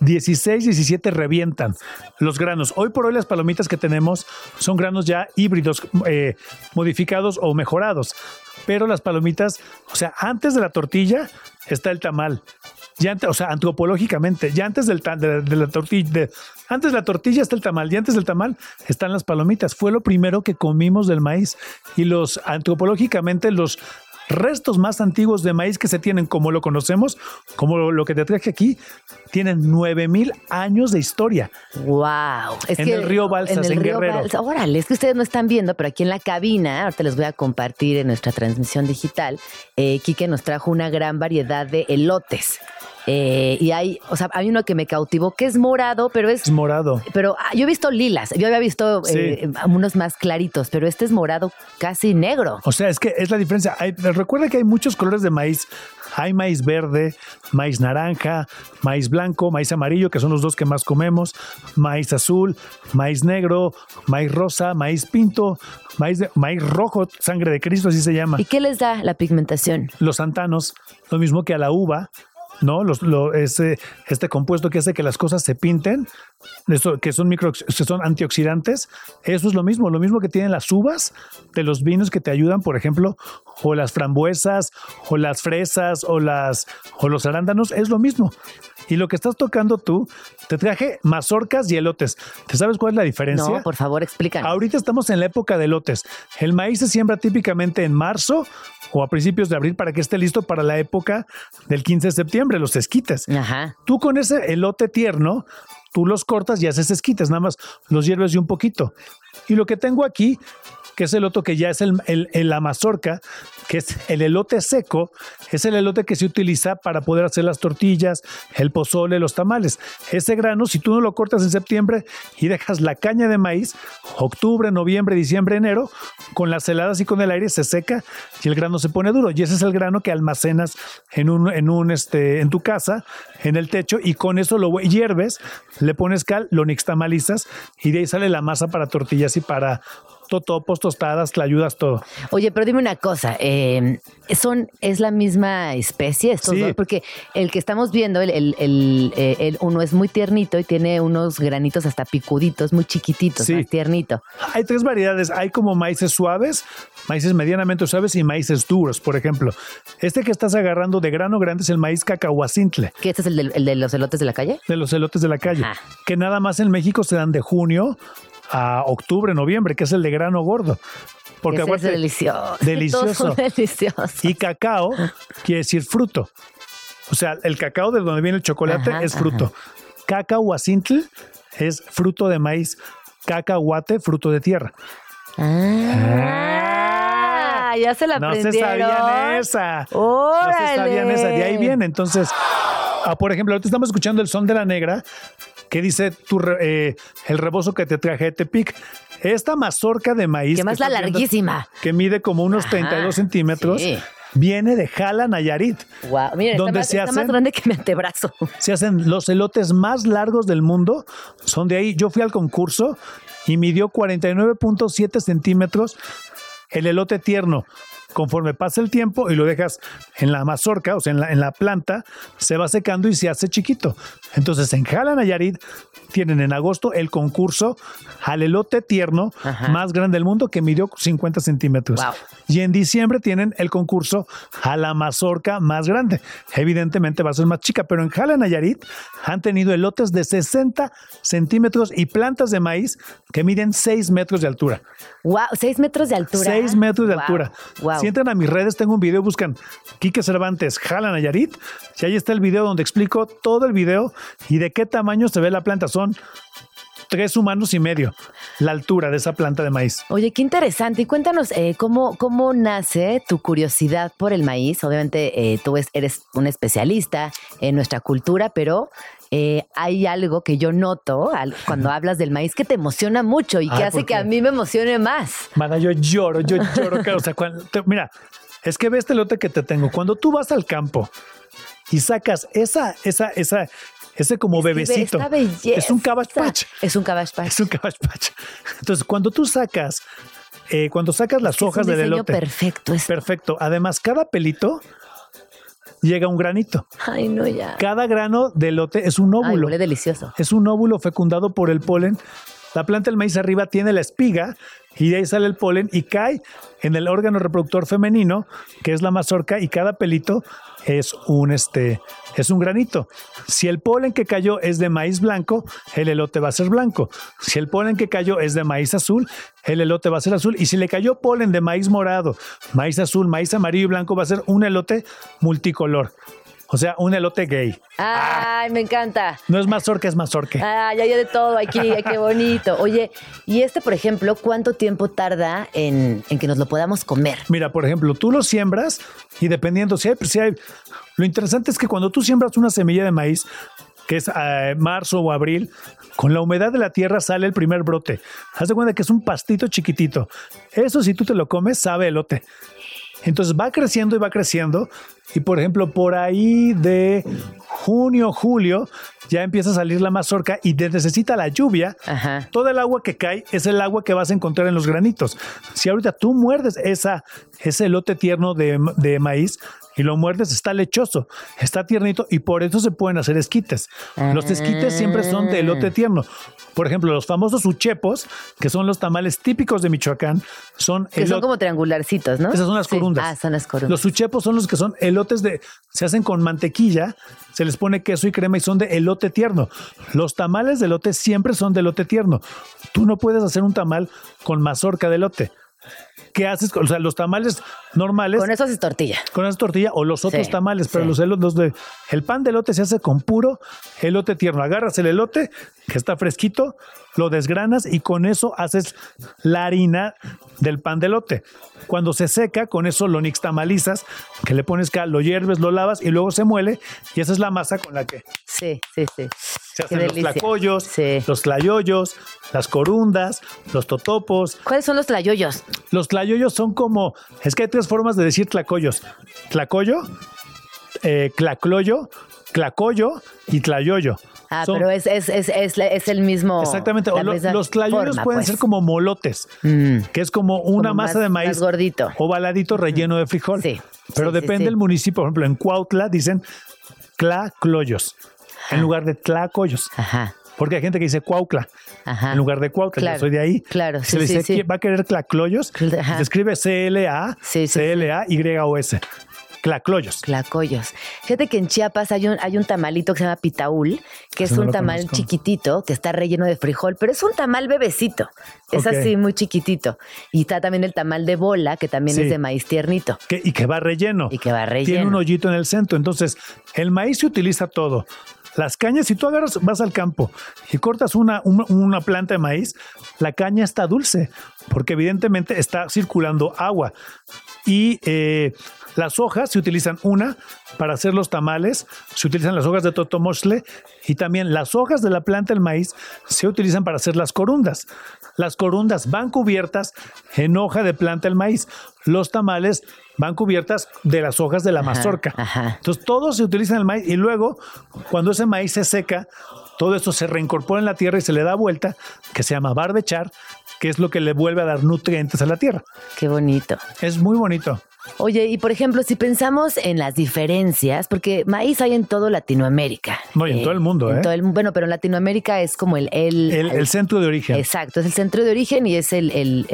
16, 17 revientan los granos. Hoy por hoy las palomitas que tenemos son granos ya híbridos, eh, modificados o mejorados. Pero las palomitas, o sea, antes de la tortilla está el tamal. Ya antes, o sea, antropológicamente, ya antes del de, la tortilla, antes de la tortilla está el tamal y antes del tamal están las palomitas. Fue lo primero que comimos del maíz y los antropológicamente los restos más antiguos de maíz que se tienen como lo conocemos, como lo que te traje aquí, tienen 9000 años de historia. Wow. en el río Balsas, en, Guerrero. Órale, es que ustedes no están viendo, pero aquí en la cabina, ahorita les voy a compartir en nuestra transmisión digital, eh, Quique nos trajo una gran variedad de elotes. Eh, y hay, o sea, hay uno que me cautivó que es morado, pero es. Es morado. Pero ah, yo he visto lilas, yo había visto eh, unos más claritos, pero este es morado casi negro. O sea, es que es la diferencia. recuerda que hay muchos colores de maíz. Hay maíz verde, maíz naranja, maíz blanco, maíz amarillo, que son los dos que más comemos, maíz azul, maíz negro, maíz rosa, maíz pinto, maíz, maíz rojo, sangre de Cristo, así se llama. ¿Y qué les da la pigmentación? Los santanos, lo mismo que a la uva, ¿no? Los, ese, este compuesto que hace que las cosas se pinten, que son micro, que son antioxidantes, eso es lo mismo, lo mismo que tienen las uvas de los vinos que te ayudan, por ejemplo, o las frambuesas, o las fresas, o las, o los arándanos, es lo mismo. Y lo que estás tocando tú, te traje mazorcas y elotes. ¿Te sabes cuál es la diferencia? No, por favor, explícanos. Ahorita estamos en la época de elotes. El maíz se siembra típicamente en marzo o a principios de abril para que esté listo para la época del 15 de septiembre, los esquites. Ajá. Tú con ese elote tierno, tú los cortas y haces esquites, nada más los hierves y un poquito. Y lo que tengo aquí que es el otro que ya es el, el, el- la mazorca, que es el elote seco, es el elote que se utiliza para poder hacer las tortillas, el pozole, los tamales. Ese grano, si tú no lo cortas en septiembre y dejas la caña de maíz, octubre, noviembre, diciembre, enero, con las heladas y con el aire se seca y el grano se pone duro. Y ese es el grano que almacenas en un, en un este, en tu casa, en el techo, y con eso lo hierves, le pones cal, lo nixtamalizas y de ahí sale la masa para tortillas y para totopos, tostadas, ayudas todo. Oye, pero dime una cosa, eh, son, ¿es la misma especie estos Sí. dos? Porque el que estamos viendo, el, el- el, eh, el uno es muy tiernito y tiene unos granitos hasta picuditos, muy chiquititos, Sí. más tiernito. Hay tres variedades. Hay como maíces suaves, maíces medianamente suaves y maíces duros, por ejemplo. Este que estás agarrando de grano grande es el maíz cacahuacintle, ¿Qué este es el, del- el de los elotes de la calle? de los elotes de la calle, Ajá. que nada más en México se dan de junio a octubre, noviembre, que es el de grano gordo. Porque Ese es delicioso. delicioso. Y cacao quiere decir fruto. O sea, el cacao de donde viene el chocolate Ajá, es fruto. Cacahuacintl es fruto de maíz. Cacahuate, fruto de tierra. Ah, ya se la No se aprendieron. sabían esa. No ¡Órale! se sabían esa. De ahí viene. Entonces, ah, por ejemplo, ahorita estamos escuchando el son de la negra que dice tu eh, el rebozo que te traje Tepic. Esta mazorca de maíz. Que más la viendo, larguísima. Que mide como unos Ajá, 32 centímetros. sí. Viene de Jala, Nayarit. Guau, mira, está, Donde más, se está más hacen- grande que mi antebrazo. se hacen los elotes más largos del mundo. Son de ahí. Yo fui al concurso y midió 49.7 centímetros el elote tierno. Conforme pasa el tiempo y lo dejas en la mazorca, o sea, en la, en la planta, se va secando y se hace chiquito. Entonces, en Jala Nayarit tienen en agosto el concurso al elote tierno Ajá. más grande del mundo que midió 50 centímetros. Wow. Y en diciembre tienen el concurso a la mazorca más grande. Evidentemente va a ser más chica, pero en Jala Nayarit han tenido elotes de 60 centímetros y plantas de maíz que miden 6 metros de altura. Wow, seis metros de altura. 6 metros de Wow, altura. wow. Si entran a mis redes, tengo un video, buscan Quique Cervantes, Jala Nayarit, y ahí está el video donde explico todo el video y de qué tamaño se ve la planta. Son tres humanos y medio la altura de esa planta de maíz. Oye, qué interesante. Y cuéntanos eh, cómo, cómo nace tu curiosidad por el maíz. Obviamente eh, tú es- eres un especialista en nuestra cultura, pero eh, hay algo que yo noto al- cuando hablas del maíz que te emociona mucho y que Ay, hace ¿por que a mí me emocione más. Mana, yo lloro, yo lloro. claro, o sea, cuando- te- mira, es que ve este lote que te tengo. Cuando tú vas al campo y sacas esa, esa, esa, ese como bebecito, Esta belleza. es un cabbage patch. Es un cabbage patch. Es un cabbage patch. Entonces, cuando tú sacas, eh, cuando sacas las Es hojas del elote, perfecto. Es... perfecto. Además, cada pelito llega un granito. Ay, no, ya. Cada grano de elote es un Ay, óvulo. huele delicioso. es un óvulo fecundado por el polen. La planta del maíz arriba tiene la espiga y de ahí sale el polen y cae en el órgano reproductor femenino, que es la mazorca, y cada pelito es un este es un granito. Si el polen que cayó es de maíz blanco, el elote va a ser blanco. Si el polen que cayó es de maíz azul, el elote va a ser azul. Y si le cayó polen de maíz morado, maíz azul, maíz amarillo y blanco, va a ser un elote multicolor. O sea, un elote gay. Ay, me encanta. No es mazorca, es mazorque. Ay, hay de todo aquí, qué bonito. Oye, y este, por ejemplo, ¿cuánto tiempo tarda en, en que nos lo podamos comer? Mira, por ejemplo, tú lo siembras y dependiendo si hay, si hay. Lo interesante es que cuando tú siembras una semilla de maíz, que es eh, marzo o abril, con la humedad de la tierra sale el primer brote. Haz de cuenta que es un pastito chiquitito. Eso, si tú te lo comes, sabe elote. Entonces va creciendo y va creciendo. Y por ejemplo, por ahí de junio, julio, ya empieza a salir la mazorca y te necesita la lluvia. Ajá. Todo el agua que cae es el agua que vas a encontrar en los granitos. Si ahorita tú muerdes esa, ese elote tierno de, de maíz y lo muerdes, está lechoso, está tiernito y por eso se pueden hacer esquites. Los esquites siempre son de elote tierno. Por ejemplo, los famosos uchepos, que son los tamales típicos de Michoacán, son Que son como triangularcitos, ¿no? esas son las Sí. corundas. Ah, son las corundas. Los uchepos son los que son elotes de. Se hacen con mantequilla, se les pone queso y crema y son de elote tierno. Los tamales de elote siempre son de elote tierno. Tú no puedes hacer un tamal con mazorca de elote. ¿Qué haces? O sea, los tamales normales. Con eso haces tortilla. Con esa tortilla o los otros Sí, tamales, pero sí. los, elo- los de el pan de elote se hace con puro elote tierno. Agarras el elote que está fresquito, lo desgranas y con eso haces la harina del pan de elote. Cuando se seca, con eso lo nixtamalizas, que le pones cal, lo hierves, lo lavas y luego se muele y esa es la masa con la que Sí, sí, sí. Se hacen los tlacoyos, Sí. los tlayoyos, las corundas, los totopos. ¿Cuáles son los tlayoyos? Los tlayoyos son como, es que hay tres formas de decir tlacoyos. Tlacoyo, eh, clacloyo, clacoyo y tlayoyo. Ah, Son- pero es, es, es, es, es el mismo. Exactamente, lo- los tlayoyos pueden pues. ser como molotes, Mm. que es como una Como masa más- de maíz más gordito. ovaladito relleno de frijol. Sí, Pero sí, depende del municipio. Por ejemplo, en Cuautla dicen clacloyos en lugar de tlacoyos. Ajá, Porque hay gente que dice Cuautla ajá. en lugar de Cuautla. Claro, Yo soy de ahí. claro, Se sí, le sí, dice, sí. "¿Qui- ¿va a querer ajá. Se escribe C-L-A, Sí, sí, sí. C-L-A-Y-O-S. Clacloyos. Tlacoyos. Fíjate que en Chiapas hay un, hay un tamalito que se llama pitaúl, que es no un tamal conozco. chiquitito, que está relleno de frijol, pero es un tamal bebecito. Es así, muy chiquitito. Y está también el tamal de bola, que también Sí. es de maíz tiernito. Que- y que va relleno. Y que va Tiene relleno. un hoyito en el centro. Entonces, el maíz se utiliza todo. Las cañas, si tú agarras, vas al campo y cortas una, una, planta de maíz, la caña está dulce, porque evidentemente está circulando agua. Y eh, las hojas se utilizan una para hacer los tamales, se utilizan las hojas de totomostle y también las hojas de la planta del maíz se utilizan para hacer las corundas. Las corundas van cubiertas en hoja de planta del maíz. Los tamales van cubiertas de las hojas de la mazorca. ajá. Entonces todo se utiliza en el maíz y luego cuando ese maíz se seca, todo esto se reincorpora en la tierra y se le da vuelta, que se llama barbechar, que es lo que le vuelve a dar nutrientes a la tierra. Qué bonito. Es muy bonito. Oye, y por ejemplo, si pensamos en las diferencias, porque maíz hay en todo Latinoamérica. No, y en todo el mundo, en ¿eh? todo el- bueno, pero en Latinoamérica es como el... El, El, el centro de origen. Exacto, es el centro de origen y es el,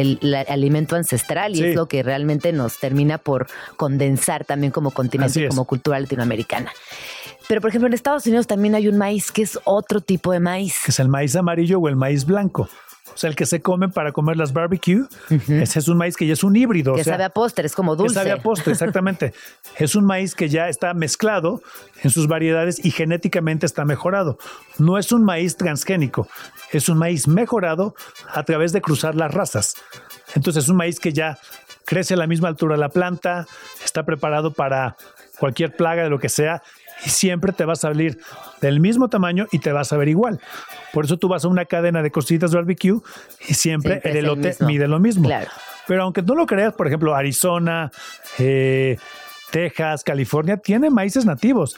alimento ancestral y Sí. es lo que realmente nos termina por condensar también como continente, como cultura latinoamericana. Pero, por ejemplo, en Estados Unidos también hay un maíz que es otro tipo de maíz. que es el maíz amarillo o el maíz blanco. O sea, el que se come para comer las barbecue, ese es un maíz que ya es un híbrido. Que o sea, sabe a postre, es como que dulce. sabe a postre, exactamente. es un maíz que ya está mezclado en sus variedades y genéticamente está mejorado. No es un maíz transgénico, es un maíz mejorado a través de cruzar las razas. Entonces es un maíz que ya crece a la misma altura de la planta, está preparado para cualquier plaga de lo que sea siempre te va a salir del mismo tamaño y te va a saber igual. Por eso tú vas a una cadena de cositas barbecue y siempre, el el elote mide lo mismo. Claro. Pero aunque no lo creas, por ejemplo, Arizona, eh, Texas, California, tiene maíces nativos.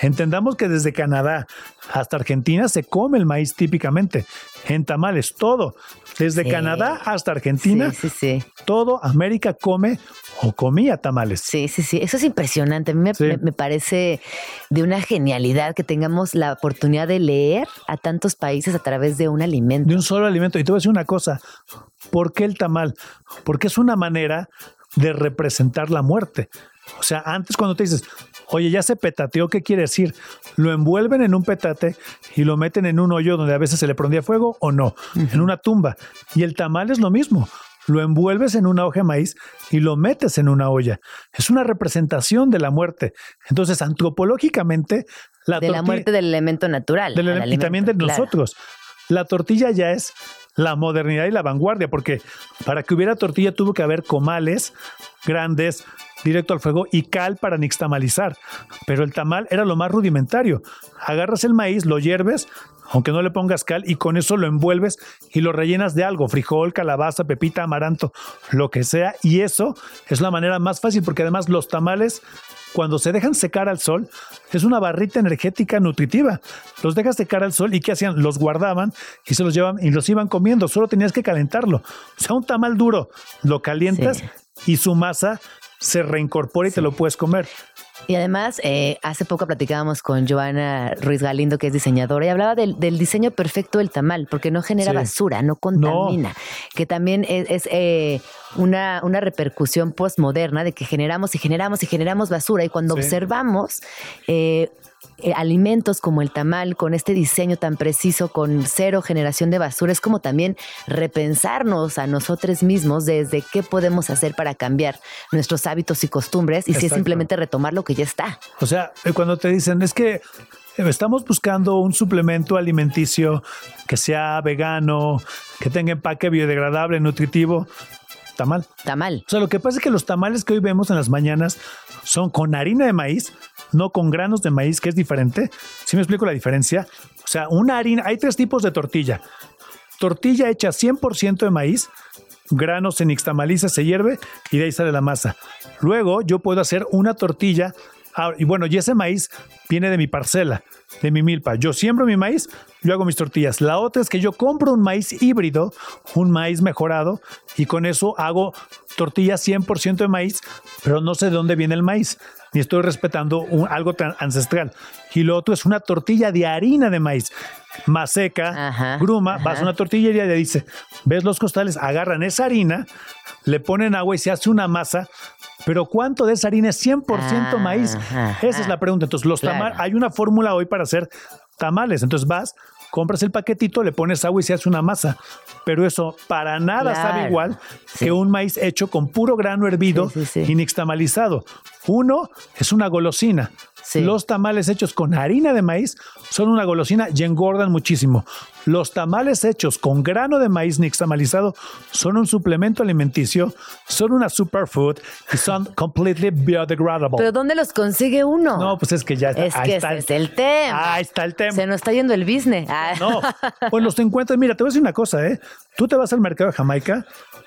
Entendamos que desde Canadá hasta Argentina se come el maíz típicamente, en tamales, todo. Desde Sí. Canadá hasta Argentina, Sí, sí, sí. todo América come o comía tamales. Sí, sí, sí. Eso es impresionante. A mí me- me parece de una genialidad que tengamos la oportunidad de leer a tantos países a través de un alimento. de un solo alimento. Y te voy a decir una cosa, ¿por qué el tamal? Porque es una manera de representar la muerte. O sea, antes cuando te dices, oye, ya se petateó, ¿qué quiere decir? Lo envuelven en un petate y lo meten en un hoyo donde a veces se le prendía fuego o no, en una tumba. Y el tamal es lo mismo. Lo envuelves en una hoja de maíz y lo metes en una olla. Es una representación de la muerte. Entonces, antropológicamente, la de la muerte del elemento natural. del y también de claro. nosotros. La tortilla ya es la modernidad y la vanguardia, porque para que hubiera tortilla tuvo que haber comales grandes, directo al fuego y cal para nixtamalizar. Pero el tamal era lo más rudimentario. Agarras el maíz, lo hierves, aunque no le pongas cal, y con eso lo envuelves y lo rellenas de algo, frijol, calabaza, pepita, amaranto, lo que sea. Y eso es la manera más fácil, porque además los tamales cuando se dejan secar al sol, es una barrita energética nutritiva. Los dejas secar al sol y ¿qué hacían? Los guardaban y se los llevaban y los iban comiendo. Solo tenías que calentarlo. O sea, un tamal duro, lo calientas Sí. y su masa se reincorpora y te lo puedes comer. Y además, eh, hace poco platicábamos con Joana Ruiz Galindo, que es diseñadora, y hablaba del, del diseño perfecto del tamal, porque no genera Sí. basura, no contamina, que también es, es, eh, una, una repercusión postmoderna de que generamos y generamos y generamos basura, y cuando Sí. observamos... eh, eh, alimentos como el tamal, con este diseño tan preciso, con cero generación de basura, es como también repensarnos a nosotros mismos desde qué podemos hacer para cambiar nuestros hábitos y costumbres y si es simplemente retomar lo que ya está. O sea, eh, cuando te dicen es que eh, estamos buscando un suplemento alimenticio que sea vegano, que tenga empaque biodegradable, nutritivo, tamal. Tamal. O sea, lo que pasa es que los tamales que hoy vemos en las mañanas son con harina de maíz, no con granos de maíz, que es diferente. ¿Sí me explico la diferencia? O sea, una harina, hay tres tipos de tortilla. Tortilla hecha 100% de maíz, granos se nixtamaliza, se hierve y de ahí sale la masa. Luego yo puedo hacer una tortilla ah, y bueno, y ese maíz viene de mi parcela, de mi milpa. Yo siembro mi maíz, yo hago mis tortillas. La otra es que yo compro un maíz híbrido, un maíz mejorado y con eso hago tortillas 100% de maíz, pero no sé de dónde viene el maíz, ni estoy respetando un- algo tan ancestral. Y lo otro es una tortilla de harina de maíz, más seca, Ajá, gruma, ajá. vas a una tortillería y le dice, ves los costales, agarran esa harina, le ponen agua y se hace una masa. Pero ¿cuánto de esa harina es 100% maíz? Ajá, Esa es la pregunta. Entonces, los Claro. tamales, hay una fórmula hoy para hacer tamales. Entonces vas, compras el paquetito, le pones agua y se hace una masa. Pero eso para nada sabe igual Sí. que un maíz hecho con puro grano hervido Sí, sí, sí. y nixtamalizado. Uno es una golosina. Sí. Los tamales hechos con harina de maíz son una golosina y engordan muchísimo. Los tamales hechos con grano de maíz nixtamalizado son un suplemento alimenticio, son una superfood y son completely biodegradable. Pero ¿dónde los consigue uno? no, pues es que ya es ahí que está ese es el tema. Ahí está el tema. Se nos está yendo el business. Ah. No, pues los encuentras. Mira, te voy a decir una cosa, ¿eh? Tú te vas al mercado de Jamaica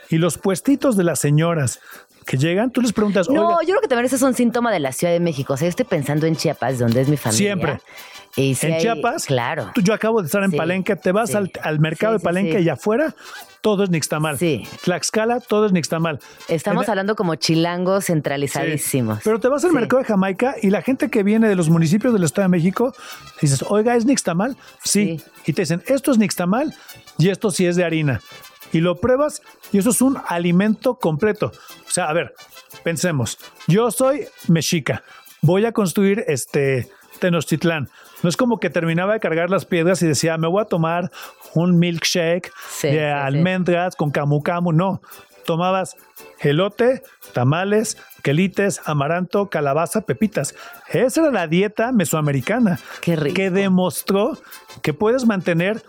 y los puestitos de las señoras que llegan, tú les preguntas, No, oiga, yo creo que también ese es un síntoma de la Ciudad de México. O sea, yo estoy pensando en Chiapas, donde es mi familia. Siempre. Y en hay- Chiapas, Claro. tú- yo acabo de estar en Sí, Palenque, te vas sí. al, al mercado Sí, de Palenque y afuera todo es nixtamal. Sí. Tlaxcala, todo es nixtamal. Estamos En- hablando como chilangos centralizadísimos. Pero te vas al mercado de Jamaica y la gente que viene de los municipios del Estado de México, dices, oiga, ¿es nixtamal? Sí. Y te dicen, esto es nixtamal y esto sí es de harina. Y lo pruebas y eso es un alimento completo. O sea, a ver, pensemos, yo soy mexica, voy a construir este Tenochtitlán. No es como que terminaba de cargar las piedras y decía, me voy a tomar un milkshake Sí, de sí, sí. almendras con camu camu. No, tomabas elote, tamales, quelites, amaranto, calabaza, pepitas. Esa era la dieta mesoamericana Qué rico. que demostró que puedes mantener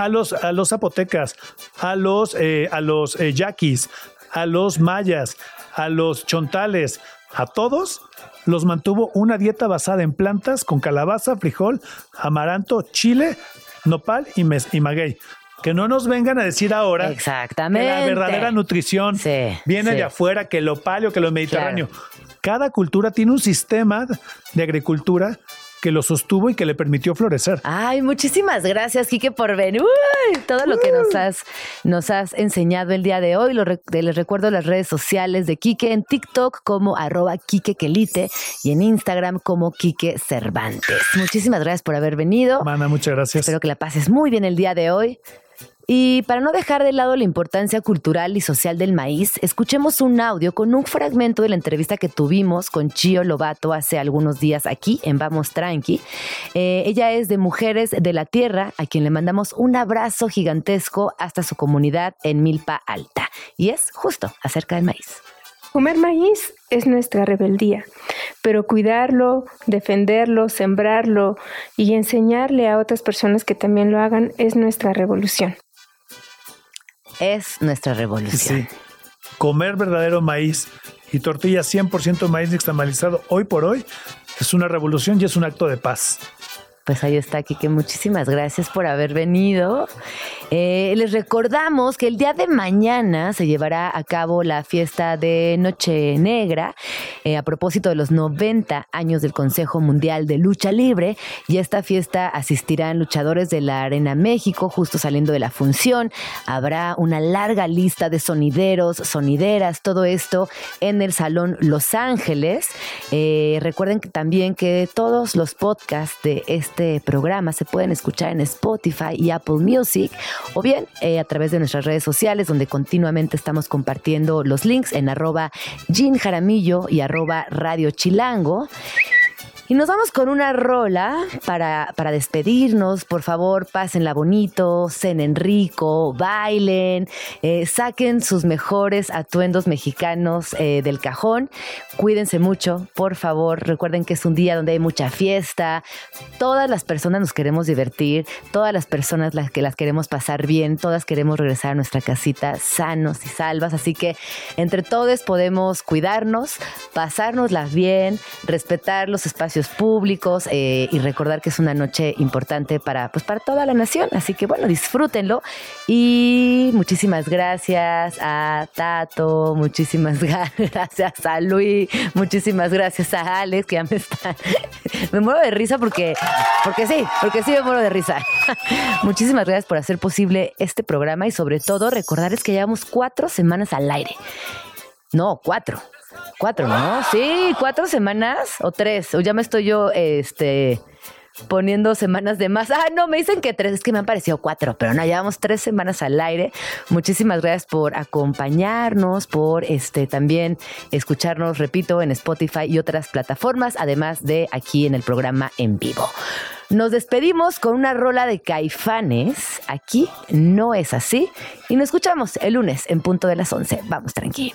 a los, a los zapotecas, a los, eh, a los eh, yaquis, a los mayas, a los chontales, a todos los mantuvo una dieta basada en plantas con calabaza, frijol, amaranto, chile, nopal y, mes- y maguey. Que no nos vengan a decir ahora Exactamente. que la verdadera nutrición Sí, viene sí. de afuera, que lo paleo, que lo mediterráneo. Cada cultura tiene un sistema de agricultura que lo sostuvo y que le permitió florecer. Ay, muchísimas gracias, Quique, por venir. Uy, todo lo que nos has, nos has enseñado el día de hoy. Lo les recuerdo las redes sociales de Quique en TikTok como arroba Quique Quelite y en Instagram como Quique Cervantes. Muchísimas gracias por haber venido. Mana, muchas gracias. Espero que la pases muy bien el día de hoy. Y para no dejar de lado la importancia cultural y social del maíz, escuchemos un audio con un fragmento de la entrevista que tuvimos con Chio Lobato hace algunos días aquí en Vamos Tranqui. Eh, ella es de Mujeres de la Tierra, a quien le mandamos un abrazo gigantesco hasta su comunidad en Milpa Alta. Y es justo acerca del maíz. Comer maíz es nuestra rebeldía, pero cuidarlo, defenderlo, sembrarlo y enseñarle a otras personas que también lo hagan es nuestra revolución. Es nuestra revolución. Comer verdadero maíz y tortilla 100% maíz nixtamalizado hoy por hoy es una revolución y es un acto de paz. Pues ahí está, Kike. Muchísimas gracias por haber venido. Eh, les recordamos que el día de mañana se llevará a cabo la fiesta de Noche Negra eh, a propósito de los 90 años del Consejo Mundial de Lucha Libre. Y esta fiesta asistirán luchadores de la Arena México, justo saliendo de la función. Habrá una larga lista de sonideros, sonideras, todo esto en el Salón Los Ángeles. Eh, recuerden también que todos los podcasts de este programa se pueden escuchar en Spotify y Apple Music o bien eh, a través de nuestras redes sociales donde continuamente estamos compartiendo los links en arroba Jean Jaramillo y arroba Radio Chilango. Y nos vamos con una rola para, para despedirnos. Por favor, pásenla bonito, cenen rico, bailen, eh, saquen sus mejores atuendos mexicanos eh, del cajón. Cuídense mucho, por favor. Recuerden que es un día donde hay mucha fiesta. Todas las personas nos queremos divertir, todas las personas las que las queremos pasar bien, todas queremos regresar a nuestra casita sanos y salvas. Así que entre todos podemos cuidarnos, pasárnoslas bien, respetar los espacios públicos eh, y recordar que es una noche importante para, pues, para toda la nación. Así que bueno, disfrútenlo. Y muchísimas gracias a Tato, muchísimas gracias a Luis, muchísimas gracias a Alex, que ya me está. me muero de risa porque, porque sí, porque sí me muero de risa. muchísimas gracias por hacer posible este programa y sobre todo recordarles que llevamos cuatro semanas al aire. No, cuatro. Cuatro, ¿no? Sí, cuatro semanas o tres. O ya me estoy yo, este, poniendo semanas de más. Ah, no, me dicen que tres, es que me han parecido cuatro, pero no, llevamos tres semanas al aire. Muchísimas gracias por acompañarnos, por este también escucharnos, repito, en Spotify y otras plataformas, además de aquí en el programa en vivo. Nos despedimos con una rola de caifanes. Aquí no es así. Y nos escuchamos el lunes en punto de las 11. Vamos, tranqui.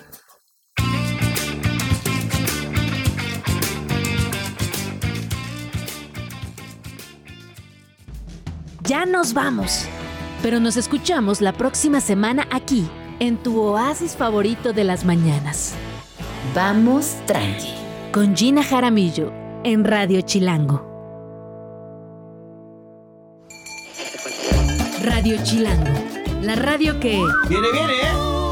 Ya nos vamos. Pero nos escuchamos la próxima semana aquí, en tu oasis favorito de las mañanas. Vamos tranqui. Con Gina Jaramillo, en Radio Chilango. Radio Chilango, la radio que... Viene, viene, ¿eh?